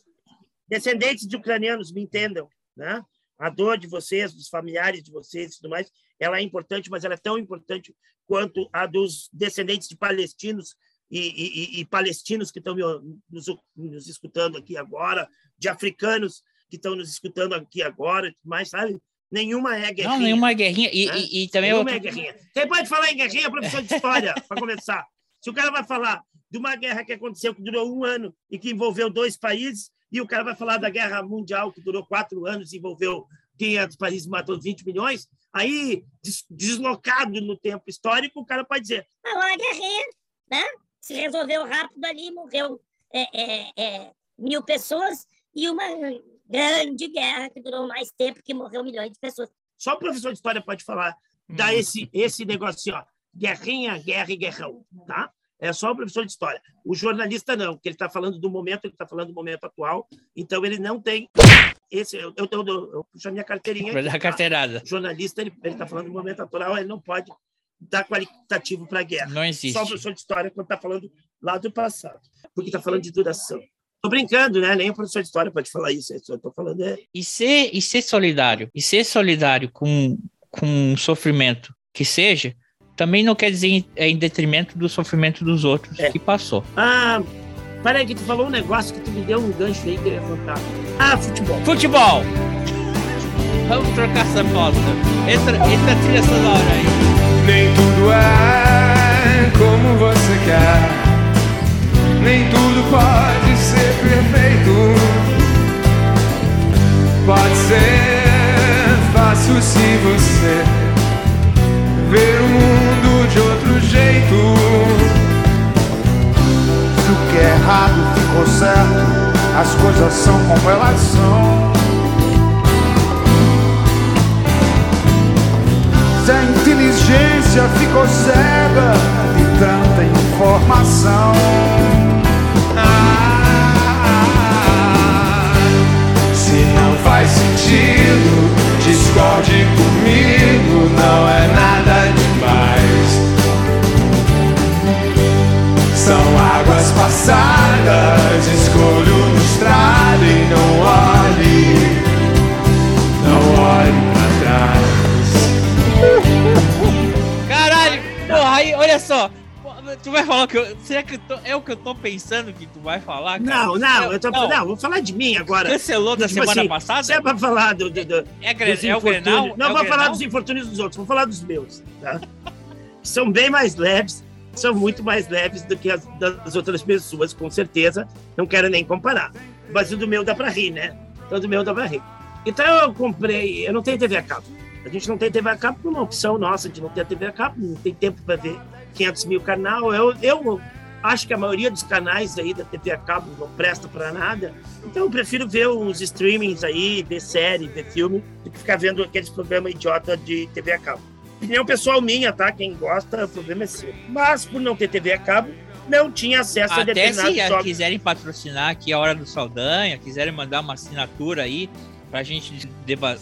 Descendentes de ucranianos, me entendam, né? A dor de vocês, dos familiares de vocês e tudo mais, ela é importante, mas ela é tão importante quanto a dos descendentes de palestinos e, e, e palestinos que estão nos, nos, escutando aqui agora, de africanos que estão nos escutando aqui agora, mais sabe? Nenhuma é guerrinha. Não, nenhuma é guerrinha. E, né? e, também nenhuma é guerrinha. Quem pode falar em guerrinha é professor de história, para começar. Se o cara vai falar de uma guerra que aconteceu, que durou um ano e que envolveu dois países, e o cara vai falar da guerra mundial, que durou quatro anos, envolveu 500 países, matou 20 milhões. Aí, deslocado no tempo histórico, o cara pode dizer: ah, uma guerrinha, né? Se resolveu rápido ali, morreu é, é, é, mil pessoas, e uma grande guerra que durou mais tempo, que morreu milhões de pessoas. Só o professor de história pode falar, dar hum. esse, esse negócio, ó, guerrinha, guerra e guerrão, tá? É só o professor de história. O jornalista não, porque ele está falando do momento, ele está falando do momento atual, então ele não tem esse, eu, eu, eu, eu puxo a minha carteirinha. Aqui, tá? carteirada. O jornalista, ele está falando do momento atual, ele não pode dar qualitativo para a guerra. Não existe. Só o professor de história quando está falando lá do passado, porque está falando de duração. Tô brincando, né? Nem o professor de história pode falar isso. Eu tô falando é E ser, e ser solidário, e ser solidário com, com o sofrimento que seja, também não quer dizer em, é em detrimento do sofrimento dos outros É. que passou. Ah, peraí, que tu falou um negócio que tu me deu um gancho aí que eu ia contar. Ah, futebol. Futebol! Vamos trocar essa foto. Entra, entra a trilha sonora aí. Nem tudo é como você quer. Nem tudo pode ser perfeito. Pode ser fácil se você ver o mundo Se o que é errado ficou certo, as coisas são como elas são. Se a inteligência ficou cega de tanta informação. Se não faz sentido, discorde comigo, não é nada demais. Águas passadas, escolho no estrado e não olhe, não olhe pra trás. Caralho! Porra, aí, olha só. Tu vai falar que eu. Será que eu tô- é o que eu tô pensando que tu vai falar? cara? Não, não, eu tô, não. vou falar de mim agora. Cancelou da Tipo semana assim, passada? É pra falar do, do, do, É, Gre- dos é o infortúnios- Grenal? Não É vou falar dos infortúnios dos outros, vou falar dos meus. Tá? São bem mais leves, são muito mais leves do que as das outras pessoas, com certeza. Não quero nem comparar. Mas o do meu dá pra rir, né? Então, do meu dá pra rir. Então, eu comprei. Eu não tenho TV a cabo. A gente não tem TV a cabo por uma opção nossa de não ter TV a cabo, não tem tempo para ver 500 mil canal. Eu, eu acho que a maioria dos canais aí da TV a cabo não presta para nada. Então eu prefiro ver uns streamings aí, ver série, ver filme, do que ficar vendo aqueles programas idiota de TV a cabo. Opinião pessoal minha, tá? Quem gosta, o problema é seu. Mas por não ter TV a cabo, não tinha acesso a Até determinados se jogos. quiserem patrocinar aqui a Hora do Saldanha, quiserem mandar uma assinatura aí pra gente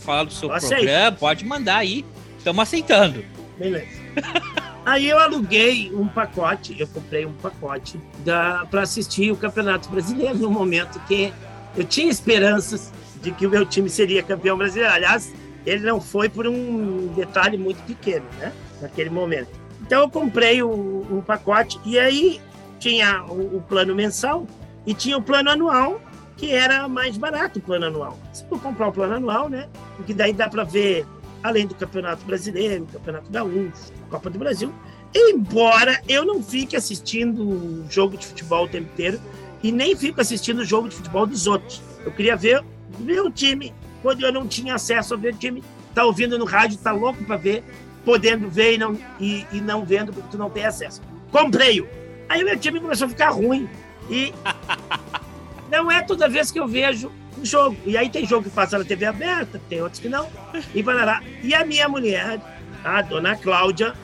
falar do seu programa, pode mandar aí. Estamos aceitando. Beleza. Aí eu aluguei um pacote, eu comprei um pacote para assistir o Campeonato Brasileiro no momento que eu tinha esperanças de que o meu time seria campeão brasileiro. Aliás, ele não foi por um detalhe muito pequeno, né? Naquele momento. Então eu comprei um, um pacote e aí tinha o, o plano mensal e tinha o plano anual, que era mais barato o plano anual. Se for comprar o plano anual, né? Porque daí dá para ver além do Campeonato Brasileiro, Campeonato Gaúcho, Copa do Brasil. Embora eu não fique assistindo jogo de futebol o tempo inteiro e nem fico assistindo o jogo de futebol dos outros. Eu queria ver o meu time, quando eu não tinha acesso a ver o time, tá ouvindo no rádio, tá louco para ver, podendo ver e não, e, e não vendo porque tu não tem acesso. Comprei-o. Aí o meu time começou a ficar ruim e não é toda vez que eu vejo um jogo. E aí tem jogo que passa na TV aberta, tem outros que não. E parará. E a minha mulher, a dona Cláudia,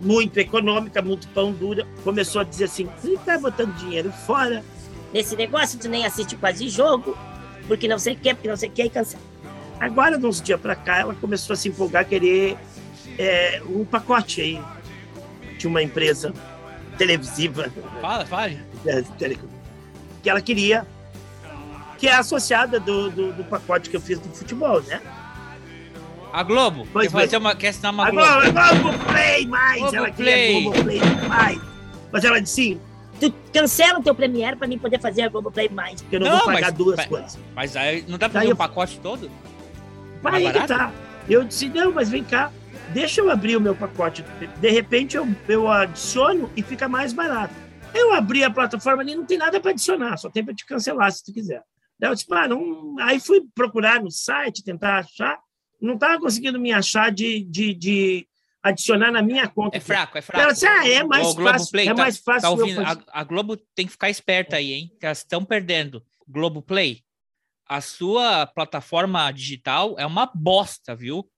muito econômica, muito pão dura, começou a dizer assim: você tá botando dinheiro fora nesse negócio, tu nem assiste quase jogo, porque não sei o que, porque não sei o que, e cancela. Agora, de uns dias pra cá, ela começou a se empolgar, a querer é, um pacote aí de uma empresa televisiva. Fala, fale. É, que ela queria, que é associada do, do, do pacote que eu fiz do futebol, né? A Globo. Pois quer, fazer uma, quer assinar uma A Globo. Globo, a Globo Play mais! Globo ela Play. queria Globo Play mais! Mas ela disse sim, tu cancela o teu Premiere pra mim poder fazer a Globo Play mais, porque eu não, vou pagar mas- duas mas- coisas. Mas aí não dá pra fazer eu- um pacote todo? Aí Mais que tá. Eu disse, não, mas vem cá, deixa eu abrir o meu pacote. De repente eu, eu adiciono e fica mais barato. Eu abri a plataforma ali, não tem nada para adicionar, só tem para te cancelar se tu quiser. Daí eu disse, pá, não... aí fui procurar no site, tentar achar, não estava conseguindo me achar de, de, de adicionar na minha conta. É fraco, é fraco. Ela disse, ah, é mais fácil, Play, é tá- mais fácil Tá eu ouvindo? fazer. A, a Globo tem que ficar esperta aí, hein? Que elas estão perdendo. Globo Play, a sua plataforma digital é uma bosta, viu?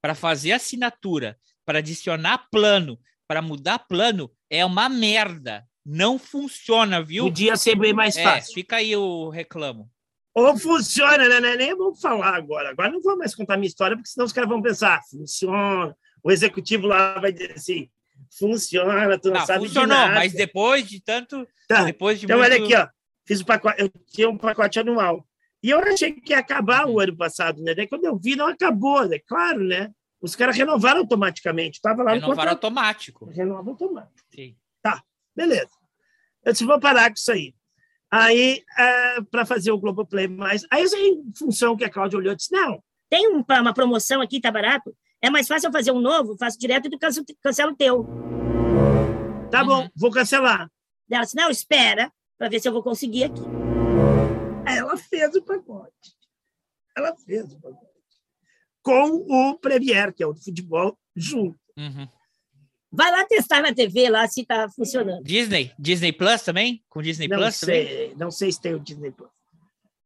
Para fazer assinatura, para adicionar plano, para mudar plano, é uma merda. Não funciona, viu? Podia ser bem mais É, fácil. fica aí o reclamo. Ou funciona, né? né? Nem vamos falar agora. Agora não vou mais contar minha história, porque senão os caras vão pensar, funciona. O executivo lá vai dizer assim, funciona, tu não, Não, sabe funcionou, de nada. mas depois de tanto. Tá. Depois de Então, muito... olha aqui, ó. Fiz o pacote, eu tinha um pacote anual. E eu achei que ia acabar o ano passado, né? Daí quando eu vi, não acabou, né? Claro, né? Os caras renovaram automaticamente. Estava lá no Renovaram contrato. automático. Renova automático. Sim. Tá, beleza. Eu disse, vou parar com isso aí. Aí, para fazer o Globoplay mais. Aí, em função que a Cláudia olhou, disse: não, Tem um- uma promoção aqui, tá barato. É mais fácil eu fazer um novo, faço direto e tu cancela, cancela o teu. tá bom, vou cancelar. Ela disse, não, espera, para ver se eu vou conseguir aqui. Ela fez o pacote. Ela fez o pacote. Com o Premier, que é o do futebol, junto. Uhum. Vai lá testar na TV lá se tá funcionando. Disney? Disney Plus também? Com Disney Não Plus também? sei, não sei se tem o Disney Plus.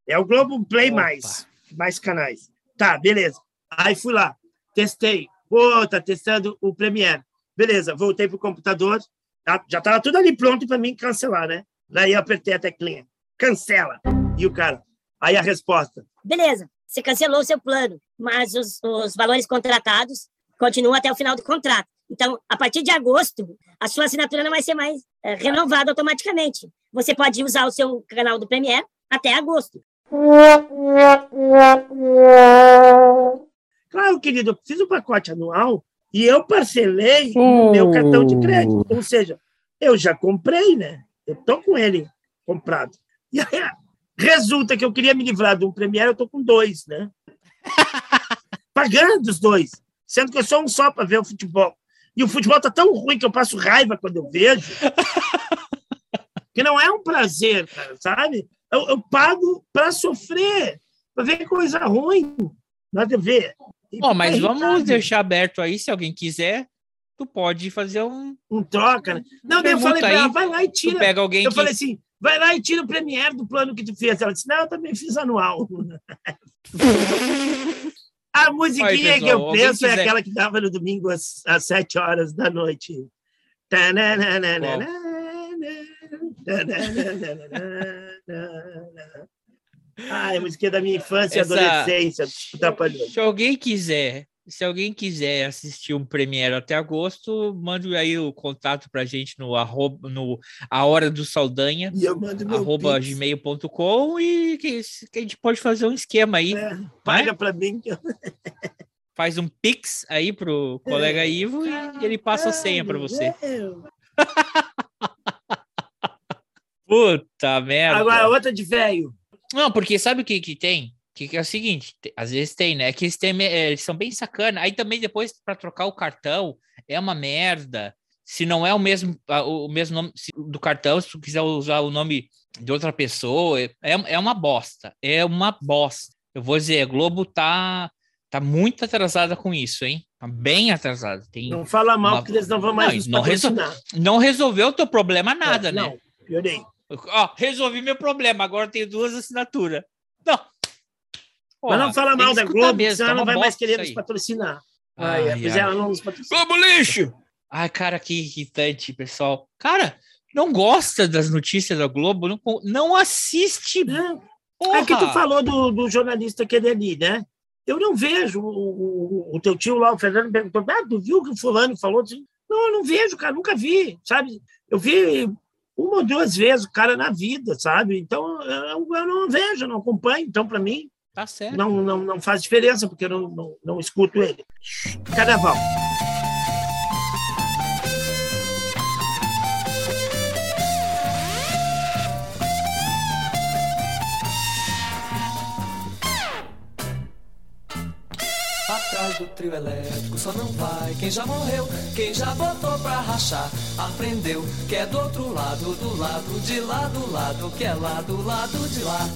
É o Globo Play Opa. mais, mais canais. Tá, beleza. Aí fui lá, testei. Pô, tá testando o Premiere. Beleza, voltei pro computador. Tá- Já tava tudo ali pronto para mim cancelar, né? Daí eu apertei a teclinha. Cancela. E o cara. Aí a resposta. Beleza, você cancelou o seu plano, mas os, os valores contratados continuam até o final do contrato. Então, a partir de agosto, a sua assinatura não vai ser mais eh, renovada automaticamente. Você pode usar o seu canal do Premiere até agosto. Claro, querido, eu fiz o pacote anual e eu parcelei no meu cartão de crédito. Ou seja, eu já comprei, né? Eu tô com ele comprado. E aí, resulta que eu queria me livrar de um Premiere, eu tô com dois, né? Pagando os dois. Sendo que eu sou um só para ver o futebol. E o futebol tá tão ruim que eu passo raiva quando eu vejo. Que não é um prazer, cara, sabe? Eu, eu pago para sofrer, para ver coisa ruim na TV. Bom, mas vamos deixar aberto aí, se alguém quiser, tu pode fazer um. Um troca, né? Não, daí eu falei pra ela, vai lá e tira. pega alguém Eu que. falei assim, vai lá e tira o Premiere do plano que tu fez. Ela disse, não, eu também fiz anual. A musiquinha Aí, que eu penso é aquela que dava no domingo às, às sete horas da noite. Ai, a musiquinha da minha infância e Essa- adolescência. Se alguém quiser, se alguém quiser assistir um Premiere até agosto, mande aí o contato pra gente no arroba, no a hora do Saldanha, E arroba gmail.com e que, que a gente pode fazer um esquema aí. É, paga pra mim. Faz um pix aí pro colega Ivo e ele passa a senha pra você. Puta merda. Agora, outra de velho. Não, porque sabe o que que tem? Que, que é o seguinte, te- às vezes tem, né? Que eles, têm, eh, eles são bem sacana. Aí também depois para trocar o cartão é uma merda. Se não é o mesmo o mesmo nome do cartão, se tu quiser usar o nome de outra pessoa, é, é uma bosta. É uma bosta. Eu vou dizer, a Globo tá tá muito atrasada com isso, hein? Tá bem atrasada. Tem Não fala mal, uma- porque eles não vão mais Não, não, resol- não resolveu o teu problema nada, É, né? Não, piorei. Ó, resolvi meu problema, agora tenho duas assinaturas. Não. Mas não fala mal que da Globo, mesmo, senão tá ela não vai mais querer nos patrocinar. Ai, Ai, pois ai. ela não nos patrocina. Globo lixo! Ai, cara, que irritante, pessoal. Cara, não gosta das notícias da Globo, não, não assiste. É que tu falou do, do jornalista aquele ali, né? Eu não vejo o, o, o teu tio lá, o Fernando, perguntou: ah, tu viu que o fulano falou? Não, eu não vejo, cara, nunca vi, sabe? Eu vi uma ou duas vezes o cara na vida, sabe? Então, eu, eu não vejo, não acompanho. Então, para mim, Tá certo. não, não, não faz diferença, porque eu não, não, não escuto ele. Carnaval. Atrás do trio elétrico só não vai quem já morreu, quem já botou pra rachar. Aprendeu que é do outro lado, do lado de lá, do lado que é lá, do lado de lá.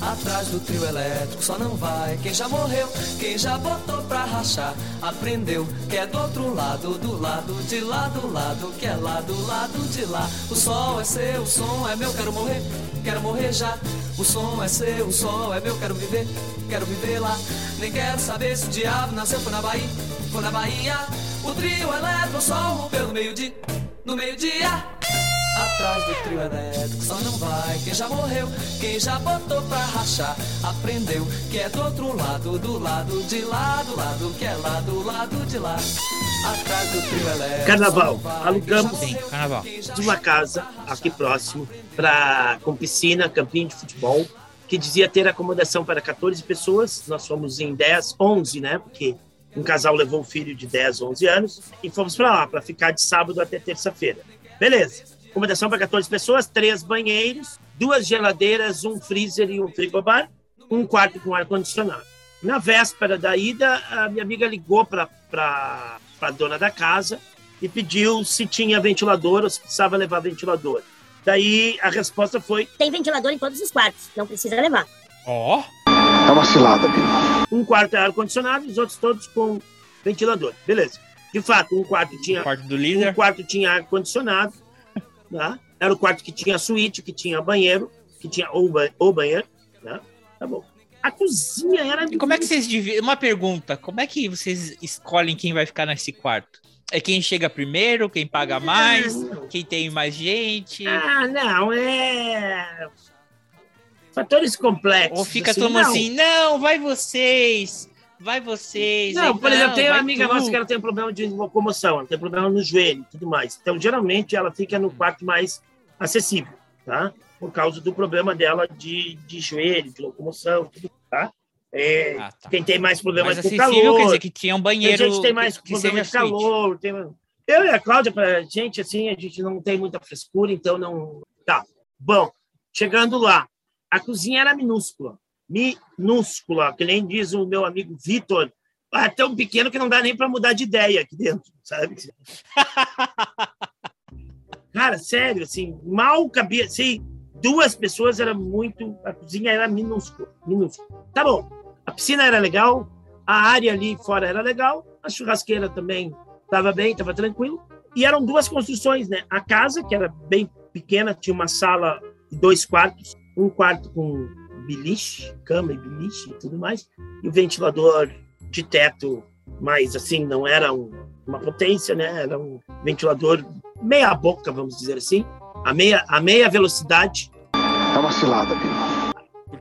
Atrás do trio elétrico só não vai quem já morreu, quem já botou pra rachar. Aprendeu que é do outro lado, do lado de lá, do lado que é lá, do lado de lá. O sol é seu, o som é meu, quero morrer, quero morrer já. O som é seu, o sol é meu, quero viver, quero viver lá. Nem quero saber se o diabo nasceu foi na Bahia, foi na Bahia. O trio elétrico, sol rompeu no meio-dia, no meio-dia. Atrás do trio elétrico só não vai quem já morreu, quem já botou pra rachar. Aprendeu que é do outro lado, do lado de lá, do lado que é lá, do lado de lá. Atrás do trio elétrico. Carnaval. Alugamos Sim, carnaval. uma casa aqui próximo pra, com piscina, campinho de futebol, que dizia ter acomodação para 14 pessoas. Nós fomos em 10, 11, né? Porque um casal levou um filho de 10, 11 anos e fomos para lá para ficar de sábado até terça-feira. Beleza. Acomodação para 14 pessoas, três banheiros, duas geladeiras, um freezer e um frigobar, um quarto com ar condicionado. Na véspera da ida, a minha amiga ligou para a dona da casa e pediu se tinha ventilador ou se precisava levar ventilador. Daí a resposta foi: Tem ventilador em todos os quartos, não precisa levar. Ó. É uma cilada, um quarto é ar-condicionado, os outros todos com ventilador. Beleza. De fato, um quarto tinha, Quarto do um líder. quarto tinha ar-condicionado, tá? era o quarto que tinha suíte, que tinha banheiro, que tinha ou, ba- ou banheiro. Né? Tá bom. A cozinha era. E como é que vocês dividem? Uma pergunta: como é que vocês escolhem quem vai ficar nesse quarto? É quem chega primeiro, quem paga mais, quem tem mais gente? Ah, não, é. Fatores complexos. Ou fica assim, todo mundo não. assim, não, vai vocês, vai vocês. Não, aí, por exemplo, tem uma amiga tu. nossa que ela tem um problema de locomoção, ela tem problema no joelho e tudo mais. Então, geralmente, ela fica no quarto mais acessível, tá? Por causa do problema dela de, de joelho, de locomoção, tudo, tá? É, Ah, tá. Quem tem mais problema Mais com calor. quer dizer que tinha um banheiro. Tem gente tem mais que problema de calor. Tem... Eu e a Cláudia, pra gente, assim, a gente não tem muita frescura, então não. Tá. Bom, chegando lá, a cozinha era minúscula. Minúscula, que nem diz o meu amigo Vitor. É tão pequeno que não dá nem para mudar de ideia aqui dentro, sabe? Cara, sério, assim, mal cabia. Assim, duas pessoas era muito. A cozinha era minúscula. minúscula. Tá bom. A piscina era legal, a área ali fora era legal, a churrasqueira também estava bem, estava tranquilo. E eram duas construções, né? A casa, que era bem pequena, tinha uma sala e dois quartos, um quarto com beliche, cama e beliche e tudo mais, e o ventilador de teto, mas assim, não era um- uma potência, né? Era um ventilador meia boca, vamos dizer assim, a meia, a meia velocidade. É uma cilada, Bino.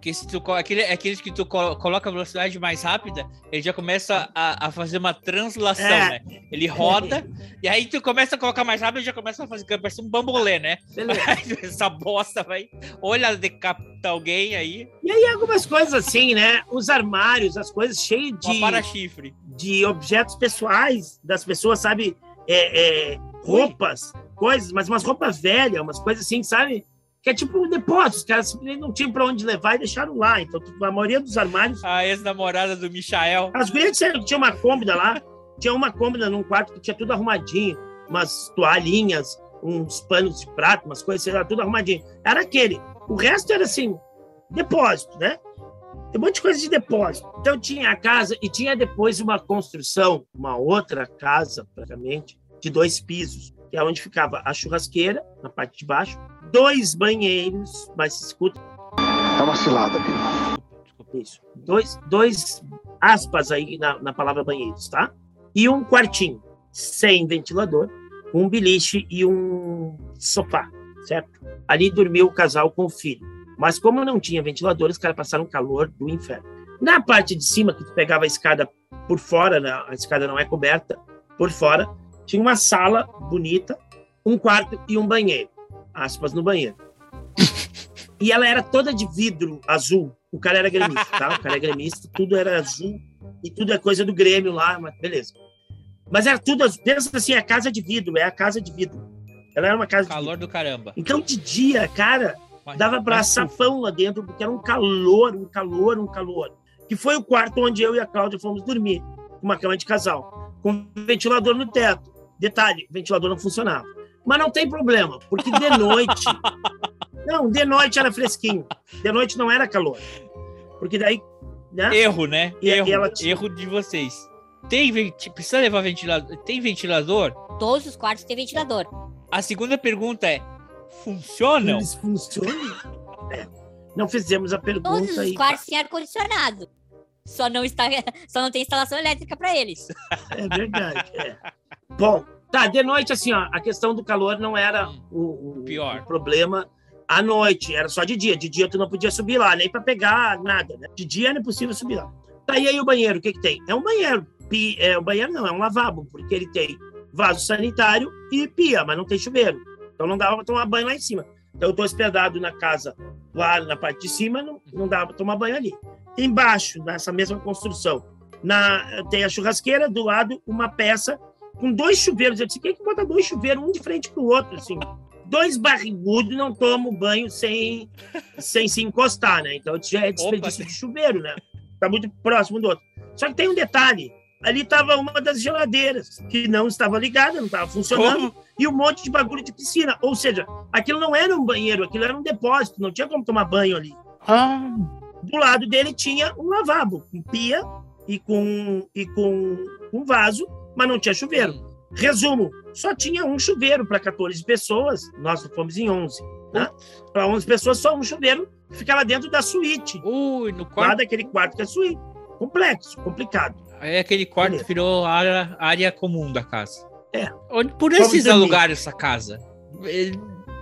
Porque se tu, aquele, aqueles que tu co- coloca a velocidade mais rápida, ele já começa a, a fazer uma translação, É. né? Ele roda, e aí tu começa a colocar mais rápido e já começa a fazer, parece um bambolê, né? Essa bosta vai, olha, decapita alguém aí, E aí algumas coisas assim, né? Os armários, as coisas cheias de, para-chifre. de objetos pessoais das pessoas, sabe? É, é, roupas, coisas, mas umas roupas velhas, umas coisas assim, sabe? Que é tipo um depósito, os caras não tinham para onde levar e deixaram lá. Então, a maioria dos armários. A ex-namorada do Michael. As gurias disseram que tinha uma cômoda lá, tinha uma cômoda num quarto que tinha tudo arrumadinho, umas toalhinhas, uns panos de prato, umas coisas, sei lá, tudo arrumadinho. Era aquele. O resto era assim, depósito, né? Tem um monte de coisa de depósito. Então tinha a casa e tinha depois uma construção, uma outra casa, praticamente, de dois pisos, que é onde ficava a churrasqueira, na parte de baixo, dois banheiros, mas se escuta É uma cilada, Bino. isso. Dois, dois aspas aí na, na palavra banheiros, tá? E um quartinho, sem ventilador, um beliche e um sofá, certo? Ali dormiu o casal com o filho. Mas como não tinha ventilador, os caras passaram calor do inferno. Na parte de cima, que tu pegava a escada por fora, né? a escada não é coberta, por fora, tinha uma sala bonita, um quarto e um banheiro. Aspas no banheiro. E ela era toda de vidro azul. O cara era gremista, tá? O cara é gremista, tudo era azul e tudo é coisa do Grêmio lá, mas beleza. Mas era tudo, azul. pensa assim, é a casa de vidro, é a casa de vidro. Ela era uma casa. Calor do caramba. Então, de dia, cara, dava pra assar pão lá dentro, porque era um calor, um calor, um calor. Que foi o quarto onde eu e a Cláudia fomos dormir, com uma cama de casal, com ventilador no teto. Detalhe, o ventilador não funcionava. Mas não tem problema, porque de noite. não, de noite era fresquinho. De noite não era calor. Porque daí. Né? Erro, né? E- e Erro, ela tinha- erro de vocês. Tem, venti- precisa levar ventilador? Tem ventilador? Todos os quartos têm ventilador. A segunda pergunta é: funcionam? Eles funcionam? É. Não fizemos a Todos pergunta os aí. quartos têm ar-condicionado. Só não, está, só não tem instalação elétrica para eles. É verdade. é. Bom, Tá, de noite, assim, ó, a questão do calor não era o, o, Pior. o problema à noite, era só de dia. De dia tu não podia subir lá, nem para pegar nada, né? De dia era impossível subir lá. Tá, e aí o banheiro, o que que tem? É um banheiro. Pi, é um banheiro não, é um lavabo, porque ele tem vaso sanitário e pia, mas não tem chuveiro. Então não dava para tomar banho lá em cima. Então eu tô hospedado na casa lá na parte de cima, não, não dava para tomar banho ali. Embaixo, nessa mesma construção, na, tem a churrasqueira, do lado uma peça com dois chuveiros. Eu disse, quem que bota dois chuveiros, um de frente para o outro, assim? Dois barrigudos não tomam banho sem, sem se encostar, né? Então já é desperdício de chuveiro, né? Tá muito próximo do outro. Só que tem um detalhe. Ali estava uma das geladeiras, que não estava ligada, não estava funcionando, e um monte de bagulho de piscina. Ou seja, aquilo não era um banheiro, aquilo era um depósito, não tinha como tomar banho ali. Do lado dele tinha um lavabo, com pia e com, e com um vaso, mas não tinha chuveiro. Resumo, só tinha um chuveiro para 14 pessoas, nós fomos em 11. Né? Para 11 pessoas, só um chuveiro que ficava dentro da suíte. Ui, no Lá quarto. daquele quarto que é suíte. Complexo, complicado. Aí aquele quarto virou área, área comum da casa. É. Onde, por esses alugaram essa casa?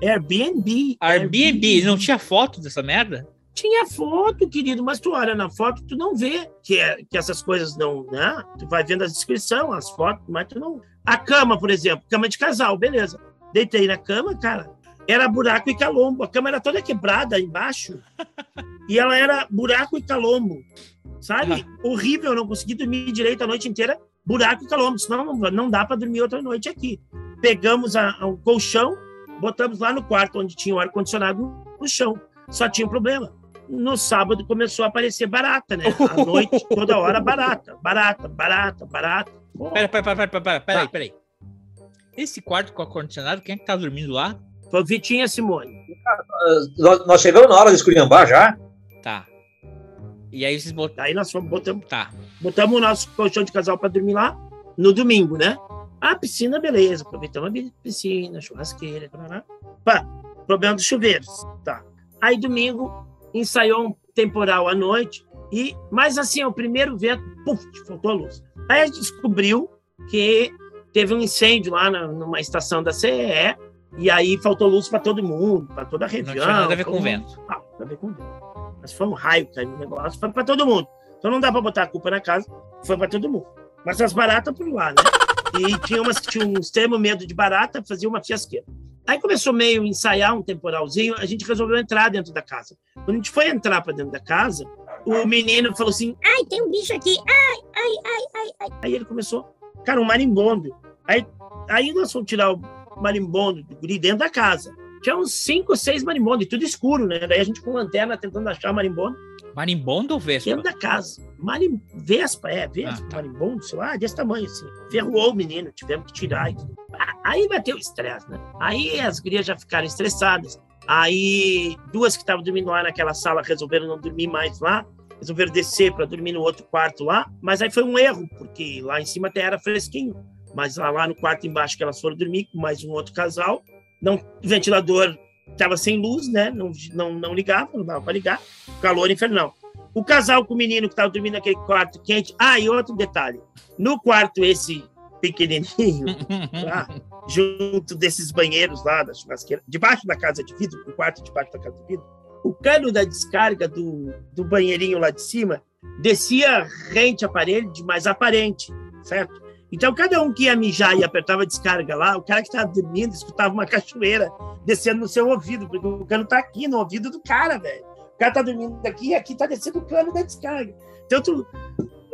Airbnb. Airbnb, não tinha foto dessa merda? Tinha foto, querido, mas tu olha na foto, tu não vê que, é, que essas coisas não, né? Tu vai vendo a descrição, as fotos, mas tu não. A cama, por exemplo, cama de casal, beleza. Deitei na cama, cara, era buraco e calombo. A cama era toda quebrada embaixo. e ela era buraco e calombo. Sabe? Horrível, eu não consegui dormir direito a noite inteira. Buraco e calombo, senão não, não dá para dormir outra noite aqui. Pegamos a, a- o colchão, botamos lá no quarto onde tinha o ar-condicionado no chão. Só tinha um problema. No sábado começou a aparecer barata, né? À noite, toda hora barata, barata, barata, barata. Pô, Pera, pera, pera, pera, pera, Tá. pera, pera aí. Esse quarto com ar-condicionado, quem é que tá dormindo lá? Foi o Vitinha Simone. Nós, nós chegamos na hora de esculhambar já. Tá. E aí vocês botaram. Aí nós fomos, botamos, Tá. botamos o nosso colchão de casal para dormir lá no domingo, né? A piscina, beleza. Aproveitamos a piscina, churrasqueira, tarará. Pá, problema dos chuveiros. Tá. Aí domingo ensaiou um temporal à noite. E, mas assim, o primeiro vento, puf, faltou a luz. Aí a gente descobriu que teve um incêndio lá na- numa estação da CEE. E aí faltou luz para todo mundo, para toda a região. tinha nada a ver com o vento. Ah, nada a ver com o vento. Mas foi um raio que caiu no negócio, foi para todo mundo. Então não dá para botar a culpa na casa, foi para todo mundo. Mas as baratas por lá, né? E tinha umas que tinham um extremo medo de barata, fazia uma fiasqueira. Aí começou meio ensaiar um temporalzinho, a gente resolveu entrar dentro da casa. Quando a gente foi entrar para dentro da casa, o menino falou assim: Ai, tem um bicho aqui. Ai, ai, ai, ai, ai. Aí ele começou, cara, um marimbondo. Aí, aí nós fomos tirar o marimbondo do guri dentro da casa. Tinha uns cinco seis marimbondos, tudo escuro, né? Daí a gente com lanterna tentando achar marimbondo Marimbondo ou Vespa? dentro da casa. Marim... Vespa, é, Vespa, marimbondo, sei lá, desse tamanho assim. Ferrou o menino, tivemos que tirar. E. Ah, Aí bateu o estresse, né? Aí as gurias já ficaram estressadas. Aí duas que estavam dormindo lá naquela sala resolveram não dormir mais lá. Resolveram descer para dormir no outro quarto lá. Mas aí foi um erro, porque lá em cima até era fresquinho. Mas lá, lá no quarto embaixo que elas foram dormir com mais um outro casal, não, o ventilador estava sem luz, né? Não, não, não ligava, não dava para ligar. Calor infernal. O casal com o menino que estava dormindo naquele quarto quente. Ah, e outro detalhe. No quarto esse pequenininho, lá, junto desses banheiros lá da churrasqueira, debaixo da casa de vidro, o quarto debaixo da casa de vidro, o cano da descarga do, do banheirinho lá de cima descia rente à parede, mas aparente, certo? Então, cada um que ia mijar e apertava descarga lá, o cara que estava dormindo escutava uma cachoeira descendo no seu ouvido, porque o cano tá aqui no ouvido do cara, velho. O cara tá dormindo aqui e aqui tá descendo o cano da descarga. Então, tu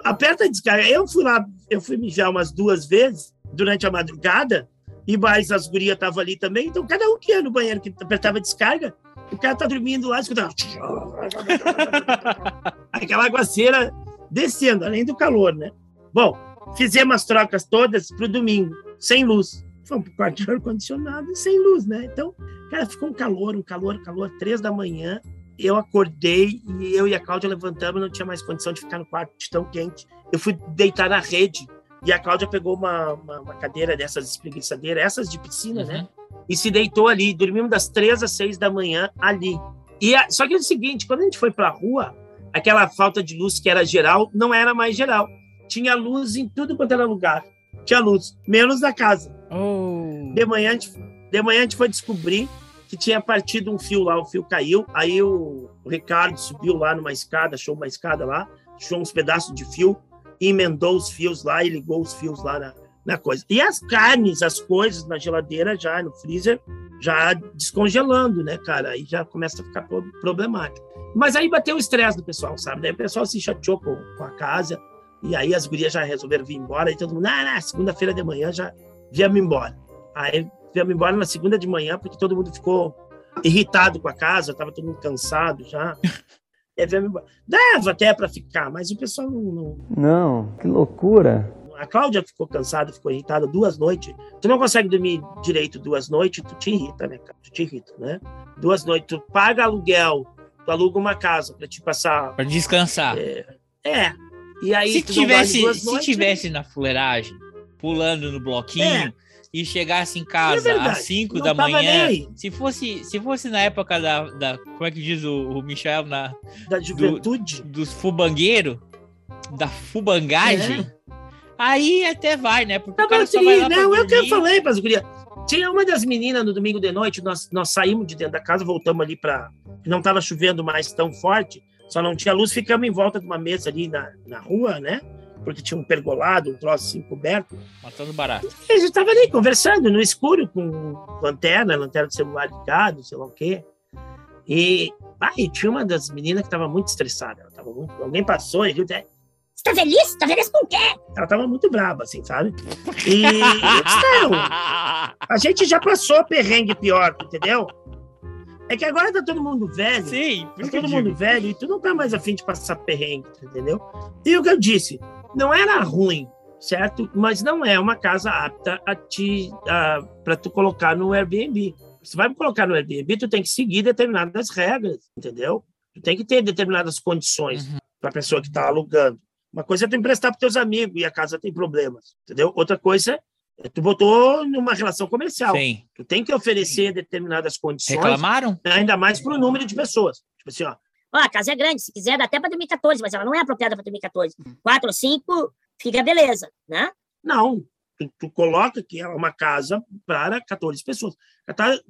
aperta a descarga. Eu fui lá, eu fui mijar umas duas vezes durante a madrugada, e mais as gurias estavam ali também. Então, cada um que ia no banheiro que apertava a descarga, o cara tá dormindo lá, escutava. Aquela aguaceira descendo, além do calor, né? Bom, fizemos as trocas todas pro domingo, sem luz. Fomos pro quarto de ar-condicionado e sem luz, né? Então, cara, ficou um calor, um calor, calor, três da manhã. Eu acordei e eu e a Cláudia levantamos, não tinha mais condição de ficar no quarto de tão quente. Eu fui deitar na rede e a Cláudia pegou uma, uma, uma cadeira dessas espreguiçadeiras, essas de piscina, né? E se deitou ali. Dormimos das três às seis da manhã ali. E a- só que é o seguinte, quando a gente foi pra rua, aquela falta de luz que era geral, não era mais geral. Tinha luz em tudo quanto era lugar. tinha luz, menos da casa. Oh. De manhã, a gente, de manhã a gente foi descobrir que tinha partido um fio lá, o fio caiu. Aí o, o Ricardo subiu lá numa escada, achou uma escada lá, achou uns pedaços de fio, emendou os fios lá e ligou os fios lá na, na coisa. E as carnes, as coisas na geladeira já, no freezer, já descongelando, né, cara? Aí já começa a ficar problemático. Mas aí bateu o estresse do pessoal, sabe? Daí o pessoal se chateou com, com a casa, e aí as gurias já resolveram vir embora, e todo mundo, ah, não, segunda-feira de manhã já viemos embora. Aí viemos embora na segunda de manhã, porque todo mundo ficou irritado com a casa, tava todo mundo cansado já. É, viemos embora. Dava até para ficar, mas o pessoal não, não, Não, que loucura. A Cláudia ficou cansada, ficou irritada duas noites. Tu não consegue dormir direito duas noites, tu te irrita, né, cara? Tu te irrita, né? Duas noites, tu paga aluguel, tu aluga uma casa para te passar. Pra descansar. É. é. E aí, se não tivesse, se noites, tivesse na fuleiragem, pulando no bloquinho É. e chegasse em casa verdade, às 5 não da manhã, se fosse, se fosse na época da, da como é que diz o, o Michel na da juventude, dos fubangueiros, da fubangagem, aí até vai, né? Porque o Tava cara só vai lá não, é o que eu falei para as gurias. Tinha uma das meninas no domingo de noite, nós, nós saímos de dentro da casa, voltamos ali para. Não estava chovendo mais tão forte, só não tinha luz, ficamos em volta de uma mesa ali na, na rua, né? Porque tinha um pergolado, um troço assim coberto. Matando barato. E a gente estava ali conversando no escuro com lanterna, lanterna do celular ligado, sei lá o quê. E aí tinha uma das meninas que estava muito estressada. Ela tava muito, alguém passou e viu, até, Você tá feliz? Tá feliz com o quê? ela tava muito braba, assim, sabe? E eu disse, não, a gente já passou perrengue pior, entendeu? É que agora tá todo mundo velho. Sim, tá todo mundo velho e tu não tá mais afim de passar perrengue, entendeu? E o que eu disse, não era ruim, certo? Mas não é uma casa apta a te para tu colocar no Airbnb. Se vai colocar no Airbnb, tu tem que seguir determinadas regras, entendeu? Tu tem que ter determinadas condições para a pessoa que está alugando. Uma coisa é tu emprestar para teus amigos e a casa tem problemas, entendeu? Outra coisa é tu botou numa relação comercial. Sim. Tu tem que oferecer determinadas condições. Reclamaram? Ainda mais para o número de pessoas. Tipo assim, ó, Ó, a casa é grande, se quiser dá até para dormir 14, mas ela não é apropriada para dormir 14. Quatro ou cinco, fica beleza, né? Não, tu, tu coloca que é uma casa para 14 pessoas.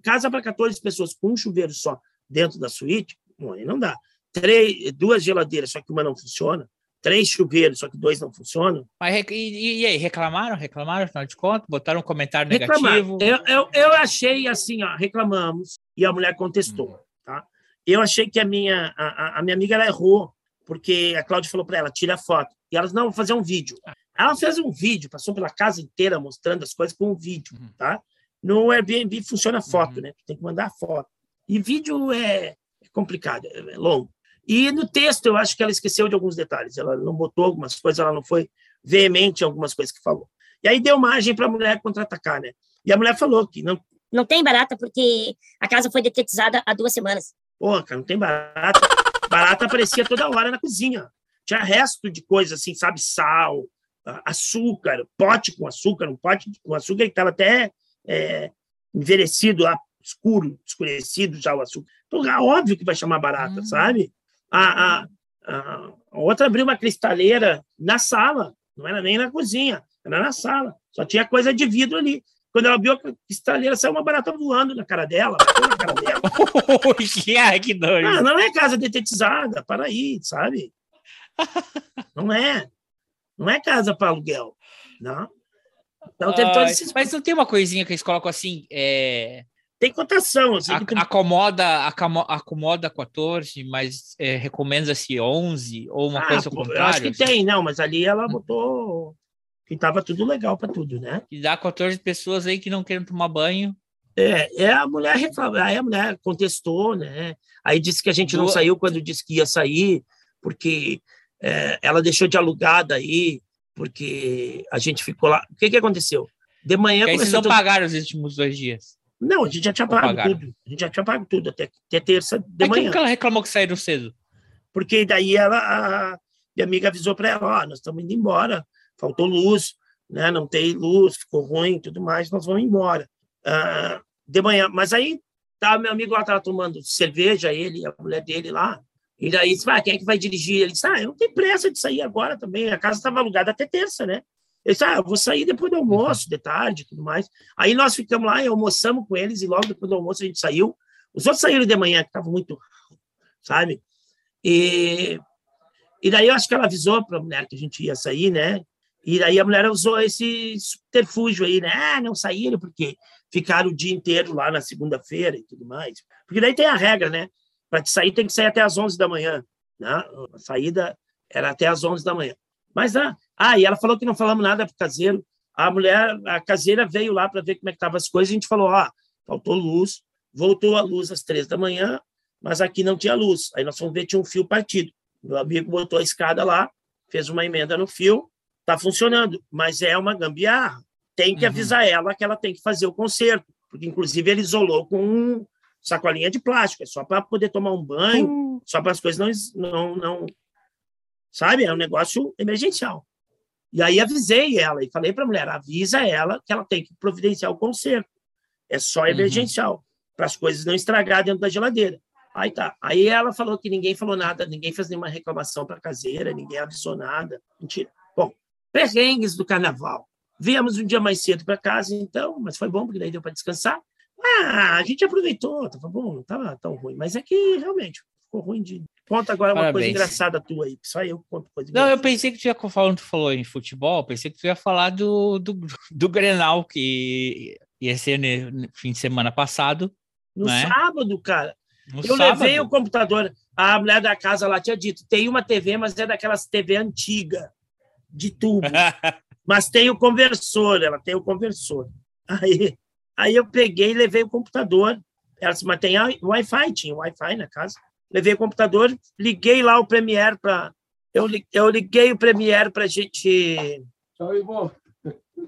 Casa para 14 pessoas com um chuveiro só dentro da suíte, bom, aí não dá. Três, duas geladeiras, só que uma não funciona. Três chuveiros, só que dois não funcionam. Mas e, e aí, reclamaram? Reclamaram, afinal de contas? Botaram um comentário negativo? Eu, eu, eu achei assim, ó, reclamamos e a mulher contestou, tá? Eu achei que a minha, a, a- minha amiga ela errou, porque a Cláudia falou para ela, tira a foto. E elas, não, vou fazer um vídeo. Ela fez um vídeo, passou pela casa inteira mostrando as coisas com um vídeo, tá? No Airbnb funciona foto, né? Tem que mandar foto. E vídeo é, é complicado, é é longo. E no texto, eu acho que ela esqueceu de alguns detalhes. Ela não botou algumas coisas, ela não foi veemente em algumas coisas que falou. E aí deu margem para a mulher contra-atacar, né? E a mulher falou que não, Não tem barata porque a casa foi detetizada há duas semanas. Pô, cara, não tem barata. Barata aparecia toda hora na cozinha. Tinha resto de coisa assim, sabe? Sal, açúcar, pote com açúcar, um pote com açúcar que estava até é, envelhecido escuro, escurecido já o açúcar. Então, é óbvio que vai chamar barata, sabe? A, a, a, outra abriu uma cristaleira na sala, não era nem na cozinha, era na sala. Só tinha coisa de vidro ali. Quando ela abriu a cristaleira, saiu uma barata voando na cara dela, na cara dela. que, que doido. Ah, não é casa detetizada, para aí, sabe? Não é. Não é casa para aluguel. Não. Então, esses... Mas não tem uma coisinha que eles colocam assim, é... Tem cotação. Assim, a- tu- acomoda, acomoda 14, mas é, recomenda-se 11 ou uma Ah, coisa ao eu acho que tem, não, mas ali ela botou que tava tudo legal para tudo, né? E dá 14 pessoas aí que não querem tomar banho. É, é a mulher aí a mulher contestou, né? Aí disse que a gente não saiu quando disse que ia sair, porque é, ela deixou de alugar daí, porque a gente ficou lá. O que que aconteceu? De manhã Que aí vocês começou não pagaram os últimos dois dias. Não, a gente já tinha Ou pago pagaram? tudo. A gente já tinha pago tudo até, até terça de Mas manhã. que ela reclamou que saíram cedo? Porque daí ela, a minha amiga avisou para ela, ó, nós estamos indo embora, faltou luz, né? Não tem luz, ficou ruim, e tudo mais, nós vamos embora. Ah, de manhã, mas aí tá, meu amigo lá estava tomando cerveja, ele e a mulher dele lá, e daí disse, ah, quem é que vai dirigir? Ele disse, ah, eu não tenho pressa de sair agora também, a casa estava alugada até terça, né? Eu disse, ah, eu vou sair depois do almoço, de tarde, tudo mais. Aí nós ficamos lá e almoçamos com eles, e logo depois do almoço a gente saiu. Os outros saíram de manhã, que estavam muito, sabe? E, e daí eu acho que ela avisou para a mulher que a gente ia sair, né? E daí a mulher usou esse subterfúgio aí, né? Ah, não saíram porque ficaram o dia inteiro lá na segunda-feira e tudo mais. Porque daí tem a regra, né? Para te sair tem que sair até às 11 da manhã. Né? A saída era até às 11 da manhã. Mas, ah, ah, e ela falou que não falamos nada para o caseiro. A mulher, a caseira veio lá para ver como é que estavam as coisas. A gente falou, ah, faltou luz, voltou a luz às três da manhã, mas aqui não tinha luz. Aí nós fomos ver, tinha um fio partido. Meu amigo botou a escada lá, fez uma emenda no fio, está funcionando, mas é uma gambiarra. Tem que uhum. avisar ela que ela tem que fazer o conserto, porque inclusive ele isolou com um sacolinha de plástico, é só para poder tomar um banho, uhum. só para as coisas não, não, não, sabe? É um negócio emergencial. E aí avisei ela e falei para a mulher, avisa ela que ela tem que providenciar o conserto. É só uhum. emergencial, uhum. para as coisas não estragar dentro da geladeira. Aí tá. Aí ela falou que ninguém falou nada, ninguém fez nenhuma reclamação para a caseira, ninguém avisou nada. Mentira. Bom, perrengues do carnaval. Viemos um dia mais cedo para casa, então, mas foi bom, porque daí deu para descansar. Ah, a gente aproveitou, tava bom, não tava tão ruim, mas é que realmente ficou ruim de. Conta agora Parabéns. uma coisa engraçada tua aí, só eu conto coisa Não, eu pensei que tu ia falar, tu falou em futebol, pensei que tu ia falar do, do, do Grenal, que ia ser no fim de semana passado. No né? sábado, cara. No eu sábado. levei o computador, a mulher da casa lá tinha dito, tem uma TV, mas é daquelas TV antiga, de tubo. mas tem o conversor, ela tem o conversor. Aí, aí eu peguei e levei o computador. Ela disse, mas tem Wi-Fi, tinha Wi-Fi na casa. Levei o computador, liguei lá o Premiere para. Eu, eu liguei o Premiere para a gente. Tchau, Ivo.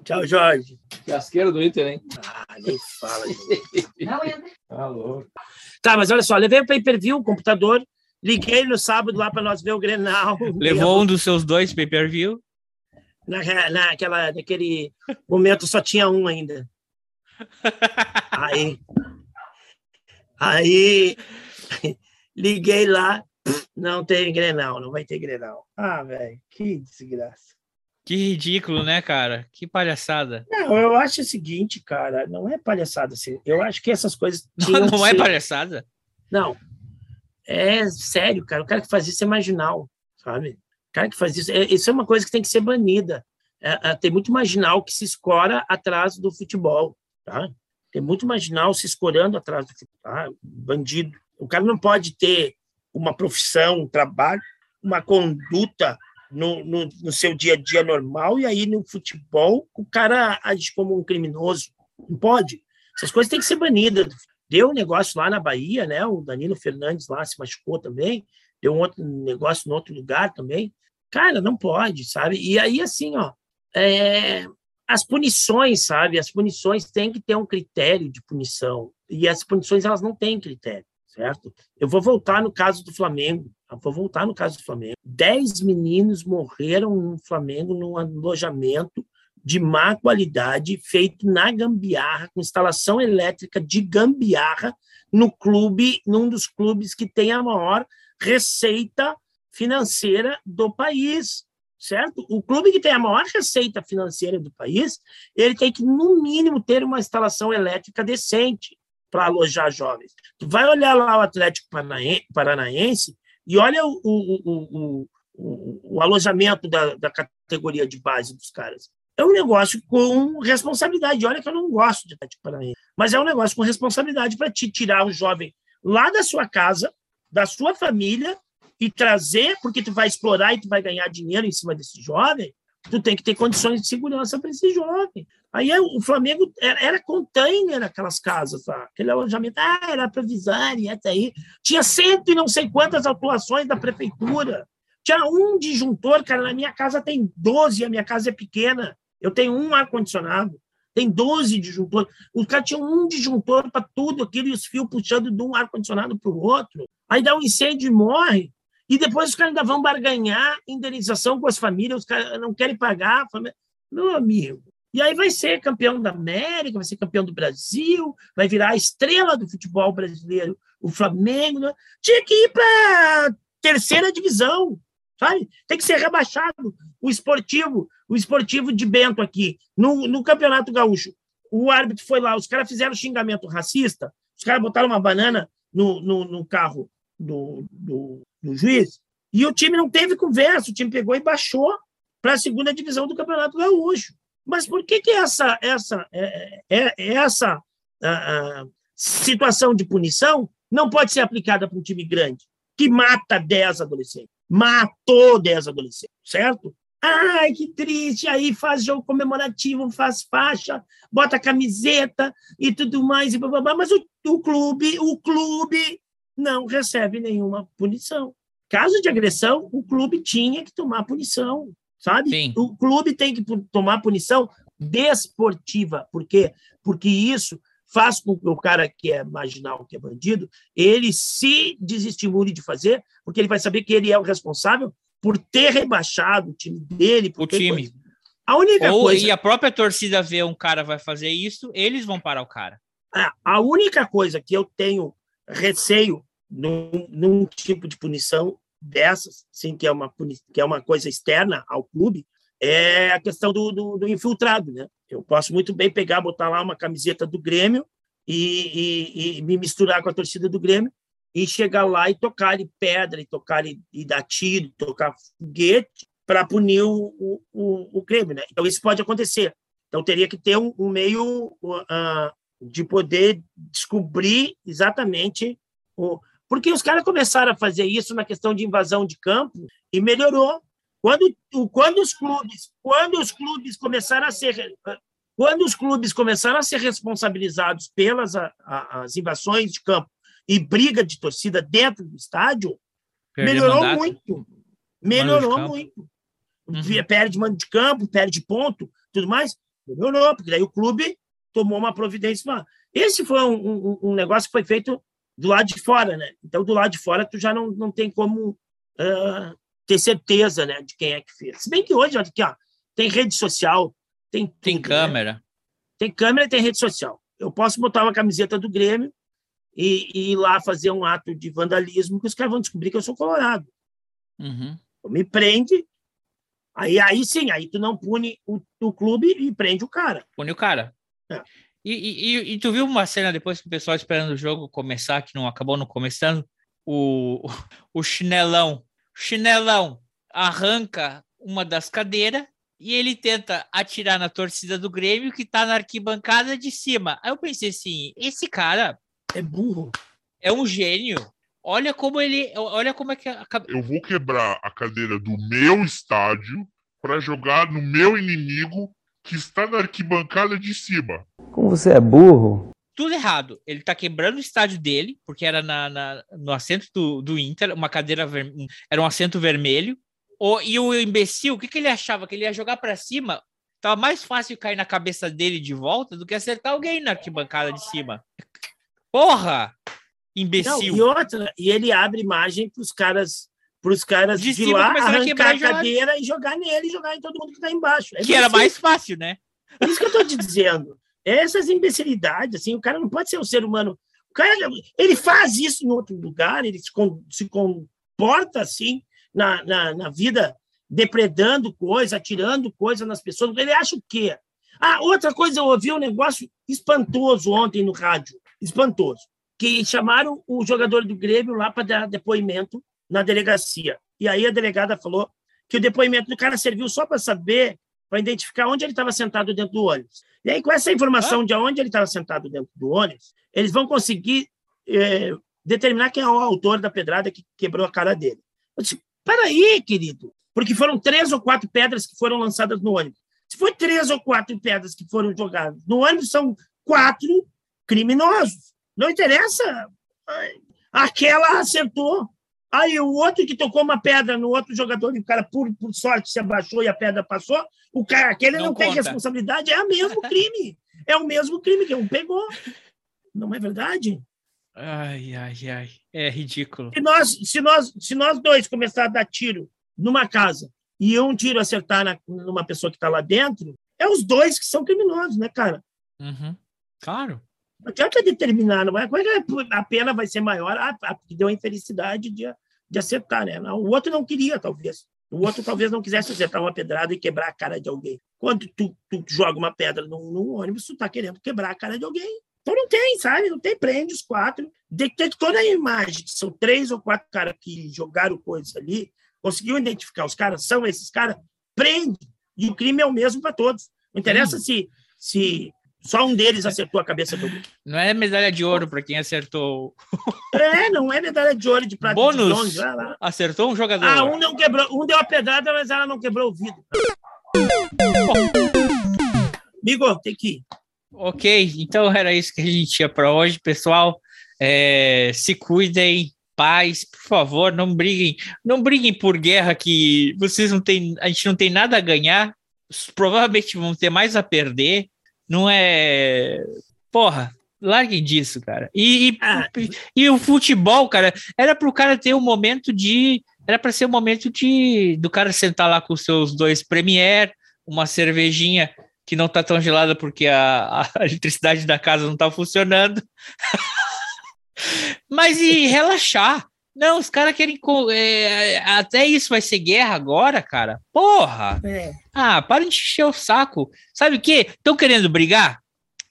Tchau, Jorge. Casqueiro do Inter, hein? Ah, nem fala. Não entra. Tá louco. Tá, mas olha só, levei o pay-per-view, o computador, liguei no sábado lá para nós ver o Grenal. Levou um dos seus dois pay-per-view? Na, naquela, naquele momento só tinha um ainda. Aí, aí liguei lá, não tem Grenal, não vai ter Grenal. Ah, velho, que desgraça. Que ridículo, né, cara? Que palhaçada. Não, eu acho o seguinte, cara, não é palhaçada assim. Eu acho que essas coisas. Não, não é palhaçada? Não. É sério, cara. O cara que faz isso é marginal, sabe? O cara que faz isso. É, isso é uma coisa que tem que ser banida. É, é, tem muito marginal que se escora atrás do futebol, tá? Tem muito marginal se escorando atrás do futebol, tá? Bandido. O cara não pode ter uma profissão, um trabalho, uma conduta no, no, no, seu dia a dia normal, e aí no futebol o cara age como um criminoso. Não pode. Essas coisas têm que ser banidas. Deu um negócio lá na Bahia, né? O Danilo Fernandes lá se machucou também. Deu um outro negócio em outro lugar também. Cara, não pode, sabe? E aí, assim, ó, é... as punições, sabe? As punições têm que ter um critério de punição. E as punições, elas não têm critério certo? Eu vou voltar no caso do Flamengo. Eu vou voltar no caso do Flamengo. Dez meninos morreram no Flamengo num alojamento de má qualidade, feito na gambiarra, com instalação elétrica de gambiarra, no clube, num dos clubes que tem a maior receita financeira do país, certo? O clube que tem a maior receita financeira do país, ele tem que, no mínimo, ter uma instalação elétrica decente para alojar jovens. Tu vai olhar lá o Atlético Paranaense e olha o, o, o, o, alojamento da, da categoria de base dos caras. É um negócio com responsabilidade. Olha que eu não gosto de Atlético Paranaense, mas é um negócio com responsabilidade para te tirar o jovem lá da sua casa, da sua família e trazer, porque tu vai explorar e tu vai ganhar dinheiro em cima desse jovem, tu tem que ter condições de segurança para esse jovem. Aí é, o Flamengo era, era container aquelas casas, tá? aquele alojamento, ah, era provisório, até aí. Tinha cento e não sei quantas autuações da prefeitura. Tinha um disjuntor, cara, na minha casa tem 12, a minha casa é pequena. Eu tenho um ar-condicionado, tem 12 disjuntores. O cara tinha um disjuntor para tudo aquilo e os fios puxando de um ar-condicionado para o outro. Aí dá um incêndio e morre. E depois os caras ainda vão barganhar indenização com as famílias, os caras não querem pagar. Meu amigo, e aí vai ser campeão da América, vai ser campeão do Brasil, vai virar a estrela do futebol brasileiro, o Flamengo. Né? Tinha que ir para terceira divisão, sabe? Tem que ser rebaixado. O esportivo, o esportivo de Bento aqui, no, no Campeonato Gaúcho, o árbitro foi lá, os caras fizeram xingamento racista, os caras botaram uma banana no, no, no carro do, do, do, juiz, e o time não teve conversa, o time pegou e baixou para a segunda divisão do Campeonato Gaúcho. Mas por que, que essa, essa, é, é, é essa a, a situação de punição não pode ser aplicada para um time grande, que mata 10 adolescentes? Matou 10 adolescentes, certo? Ai, que triste. Aí faz jogo comemorativo, faz faixa, bota camiseta e tudo mais, e blá, blá, blá. mas o, o clube, o clube não recebe nenhuma punição. Caso de agressão, o clube tinha que tomar punição, sabe? Sim. O clube tem que tomar punição desportiva. Por quê? Porque isso faz com que o cara que é marginal, que é bandido, ele se desestimule de fazer, porque ele vai saber que ele é o responsável por ter rebaixado o time dele. O time. Coisa. A única Ou, coisa. E a própria torcida vê um cara vai fazer isso, eles vão parar o cara. A, a única coisa que eu tenho receio num, num tipo de punição dessas, sim, que é uma que é uma coisa externa ao clube, é a questão do, do, do, infiltrado, né? Eu posso muito bem pegar, botar lá uma camiseta do Grêmio e, e, e me misturar com a torcida do Grêmio e chegar lá e tocar de pedra, e tocar e, e dar tiro, tocar foguete para punir o, o, o, Grêmio, né? Então isso pode acontecer. Então teria que ter um, um meio uh, de poder descobrir exatamente o porque os caras começaram a fazer isso na questão de invasão de campo e melhorou. Quando, quando os clubes, quando os clubes começaram a ser quando os clubes começaram a ser responsabilizados pelas a, a, as invasões de campo e briga de torcida dentro do estádio, Perder melhorou mandato. muito. Melhorou muito. Uhum. Perde mando de campo, perde ponto, tudo mais. Melhorou, porque daí o clube tomou uma providência. Esse foi um, um, um negócio que foi feito do lado de fora, né? Então, do lado de fora, tu já não, não tem como uh, ter certeza, né, de quem é que fez. Se bem que hoje, olha aqui, ó, tem rede social, tem tudo, Tem né? câmera. Tem câmera e tem rede social. Eu posso botar uma camiseta do Grêmio e, e ir lá fazer um ato de vandalismo que os caras vão descobrir que eu sou colorado. Uhum. Me prende, aí, aí sim, aí tu não pune o, o clube e prende o cara. Pune o cara. É. E, e, e- tu viu uma cena depois que o pessoal esperando o jogo começar, que não acabou não começando? O, o chinelão. Chinelão arranca uma das cadeiras e ele tenta atirar na torcida do Grêmio que tá na arquibancada de cima. Aí eu pensei assim: esse cara é burro. É um gênio. Olha como ele. Olha como é que a, Eu vou quebrar a cadeira do meu estádio para jogar no meu inimigo que está na arquibancada de cima. Como você é burro? tudo errado. Ele tá quebrando o estádio dele, porque era na, na- no assento do, do Inter, uma cadeira ver- era um assento vermelho. O, e o imbecil, o que, que ele achava? Que ele ia jogar para cima? Tava mais fácil cair na cabeça dele de volta do que acertar alguém na arquibancada de cima. Porra! Não, Imbecil. e outra, e ele abre margem para os caras, pros caras De de, lá arrancar a cadeira e jogar nele e jogar em todo mundo que está embaixo. É que era mais fácil, né? É isso que eu estou te dizendo. Essas imbecilidades, assim, o cara não pode ser um ser humano. O cara, ele faz isso em outro lugar, ele se, com- se comporta assim na, na, na vida, depredando coisa, atirando coisa nas pessoas. Ele acha o quê? Ah, outra coisa, eu ouvi um negócio espantoso ontem no rádio, espantoso, que chamaram o jogador do Grêmio lá para dar depoimento na delegacia. E aí a delegada falou que o depoimento do cara serviu só para saber, para identificar onde ele estava sentado dentro do ônibus. E aí, com essa informação de onde ele estava sentado dentro do ônibus, eles vão conseguir eh, determinar quem é o autor da pedrada que quebrou a cara dele. Eu disse, peraí, querido, porque foram três ou quatro pedras que foram lançadas no ônibus. Se foi três ou quatro pedras que foram jogadas no ônibus, são quatro criminosos. Não interessa. Aquela acertou. Aí o outro que tocou uma pedra no outro jogador e o cara, por, por sorte, se abaixou e a pedra passou, o cara, aquele não, Não tem responsabilidade, é o mesmo crime. É o mesmo crime que um pegou. Não é verdade? Ai, ai, ai. É ridículo. Se nós, se nós, se nós dois começar a dar tiro numa casa e um tiro acertar na, numa pessoa que está lá dentro, é os dois que são criminosos, né, cara? Uhum. Claro. Não adianta determinar, não é? Como é que a pena vai ser maior? Ah, ah, porque deu a infelicidade de, de acertar, né? O outro não queria, talvez. O outro talvez não quisesse acertar uma pedrada e quebrar a cara de alguém. Quando tu, tu joga uma pedra num, num ônibus, tu tá querendo quebrar a cara de alguém. Então não tem, sabe? Não tem, prende os quatro. Detectou na imagem que são três ou quatro caras que jogaram coisas ali, conseguiu identificar os caras, são esses caras, prende. E o crime é o mesmo para todos. Não interessa se, se só um deles acertou a cabeça do outro. Não é medalha de ouro para quem acertou. É, não é medalha de ouro de prata. de Bônus. bronze, vai lá. Acertou um jogador. Ah, um não quebrou, um deu a pedrada, mas ela não quebrou o vidro. Amigo, tem que ir. Ok, então era isso que a gente tinha para hoje, pessoal. É, se cuidem, paz, por favor, não briguem, não briguem por guerra que vocês não têm, a gente não tem nada a ganhar, provavelmente vão ter mais a perder. Não é, porra, larguem disso, cara. E, e, e o futebol, cara, era para o cara ter um momento de, era para ser um momento de do cara sentar lá com os seus dois premier, uma cervejinha que não tá tão gelada porque a, a eletricidade da casa não tá funcionando. Mas e relaxar. Não, os caras querem. é, até isso vai ser guerra agora, cara. Porra! É. Ah, para de encher o saco. Sabe o quê? Estão querendo brigar?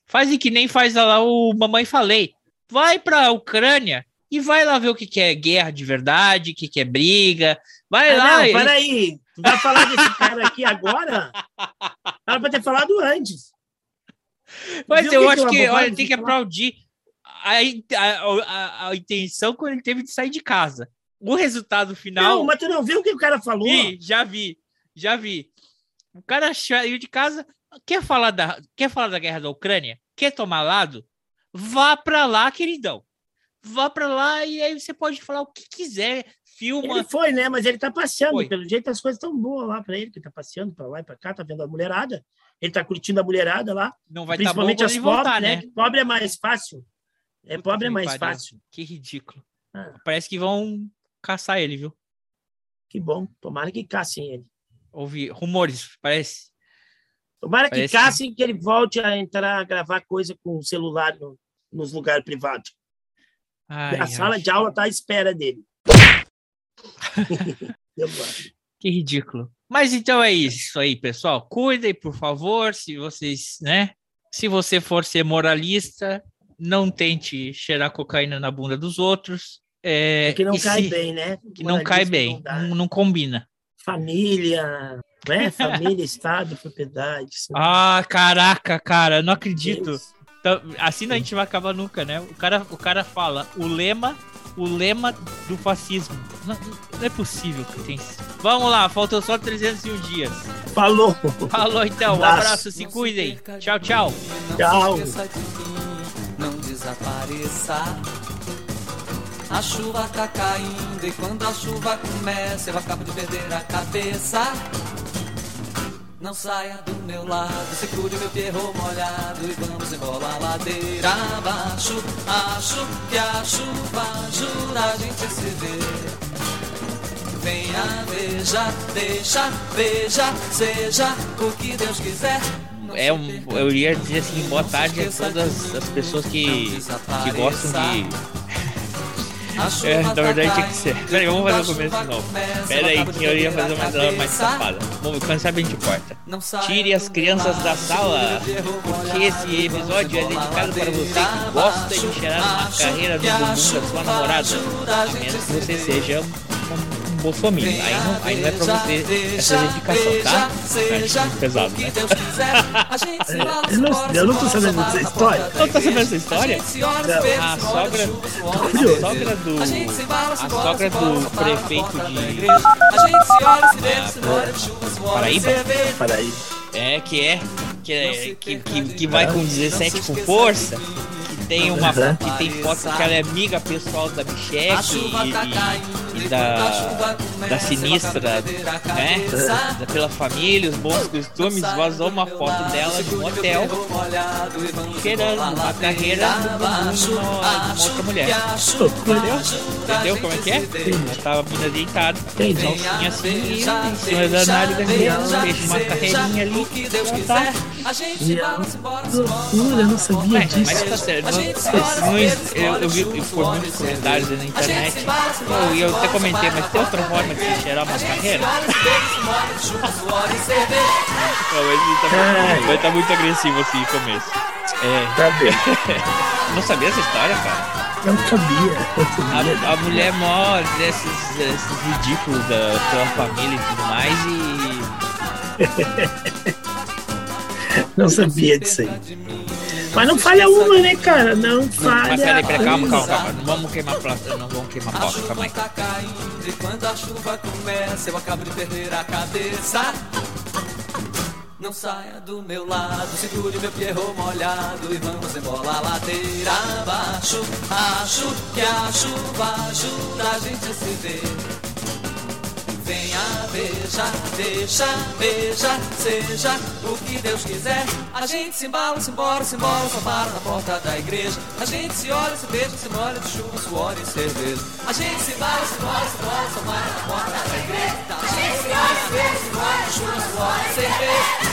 Fazem que nem faz lá o Mamãe Falei. Vai pra Ucrânia e vai lá ver o que, que é guerra de verdade, o que, que é briga. Vai Ah, lá. não, e- peraí. Tu vai falar desse cara aqui agora? Era pra ter falado antes. Mas Viu eu acho que olha, tem que aplaudir a, a, a, intenção quando ele teve de sair de casa. O resultado final. Não, mas tu não viu o que o cara falou? Vi, já vi, já vi. O cara saiu de casa, quer falar da, quer falar da guerra da Ucrânia? Quer tomar lado? Vá pra lá, queridão. Vá pra lá e aí você pode falar o que quiser. Filma. Ele foi, né? Mas ele tá passeando. Foi. Pelo jeito, as coisas estão boas lá pra ele, que ele tá passeando pra lá e pra cá, tá vendo a mulherada. Ele tá curtindo a mulherada lá. Não vai tá Principalmente quando as pobres, voltar, né? né? Pobre é mais fácil. É pobre é Que mais pariu. fácil. Que ridículo. Ah. Parece que vão caçar ele, viu? Que bom. Tomara que caçem ele. Ouvi rumores, parece. Tomara que Parece- caçem que ele volte a entrar a gravar coisa com o celular no- nos lugares privados. Ai, a ai. sala de aula tá à espera dele. Que ridículo. Mas então é isso aí, pessoal. Cuidem, por favor, se vocês, né? Se você for ser moralista, não tente cheirar cocaína na bunda dos outros. É, que não cai se- bem, né? Que não cai bem, não não, não combina. Família, né? Família, Estado, propriedade. Ah, caraca, cara, não acredito. Então, assim não a gente vai acabar nunca, né? O cara, o cara fala o lema, o lema do fascismo. Não, não é possível que tem isso. Vamos lá, faltam só 301 dias. Falou. Falou então, um Abraço. abraço, se cuidem. Tchau, tchau. Tchau. Desapareça. A chuva tá caindo e quando a chuva começa eu acabo de perder a cabeça. Não saia do meu lado, segure meu perro molhado e vamos embora a ladeira abaixo. Acho que a chuva ajuda a gente se ver. Venha, veja, deixa, veja, seja o que Deus quiser. É um, eu ia dizer assim, boa tarde a todas as pessoas que, que gostam de. É, na verdade tinha que ser. Peraí, vamos fazer o começo de novo. Peraí, que eu ia fazer uma dela mais safada. Vamos, quando sabe a gente corta. Tire as crianças da sala, porque esse episódio é dedicado para você que gosta de cheirar uma carreira no bumbum da sua namorada. A menos que você seja um, um, bolsominion. Aí não, aí não é pra você essa dedicação, tá? Acho muito pesado, né? Eu não, eu não tô sabendo dessa história. Não tá sabendo essa história? A sogra, curioso. a sogra do, a sogra do prefeito de Paraíba? Paraíba. É, que é, que, é, que, que, que vai com 17 com força, que tem uma Uhum. que tem foto que ela é amiga pessoal da Micheque e, e, e da, da sinistra, né? Da, pela família, os bons costumes, vazou uma foto dela de um hotel cheirando uma carreira de outra mulher. Entendeu? Entendeu como é que é? Ela tava mina deitada, calcinha assim, e em cima da nádega dela, fez uma carreirinha ali, ela tá Loucura, eu não sabia é, disso. mas tá certo. Não, eu, eu vi muitos comentários na internet. Eu, e eu até comentei, mas tem outra forma de se cheirar uma carreira? Não, mas ele tá, muito, vai tá muito agressivo assim no começo. É. Tá vendo? Não sabia essa história, cara? Não sabia. Não sabia. A, a mulher mó desses, desses ridículos da sua família e tudo mais e. Não sabia disso aí. Mas não falha uma, né, cara? Não falha. Mas peraí, peraí, calma, calma, calma. Não vamos queimar planta, não vamos queimar pauta, calma aí. Tá caindo e quando a chuva começa eu acabo de perder a cabeça. Não saia do meu lado, segure meu pierro molhado e vamos embora a ladeira abaixo. Acho que a chuva ajuda a gente a se ver. Venha, beija, deixa, beija, seja o que Deus quiser. A gente se embala, se embora, se embora, só para na porta da igreja. A gente se olha, se beija, se molha de chuva, suor e cerveja. A gente se embala, se embora, se embora, só para na porta da igreja. A gente se olha, se beija, se molha de chuva, suor e cerveja.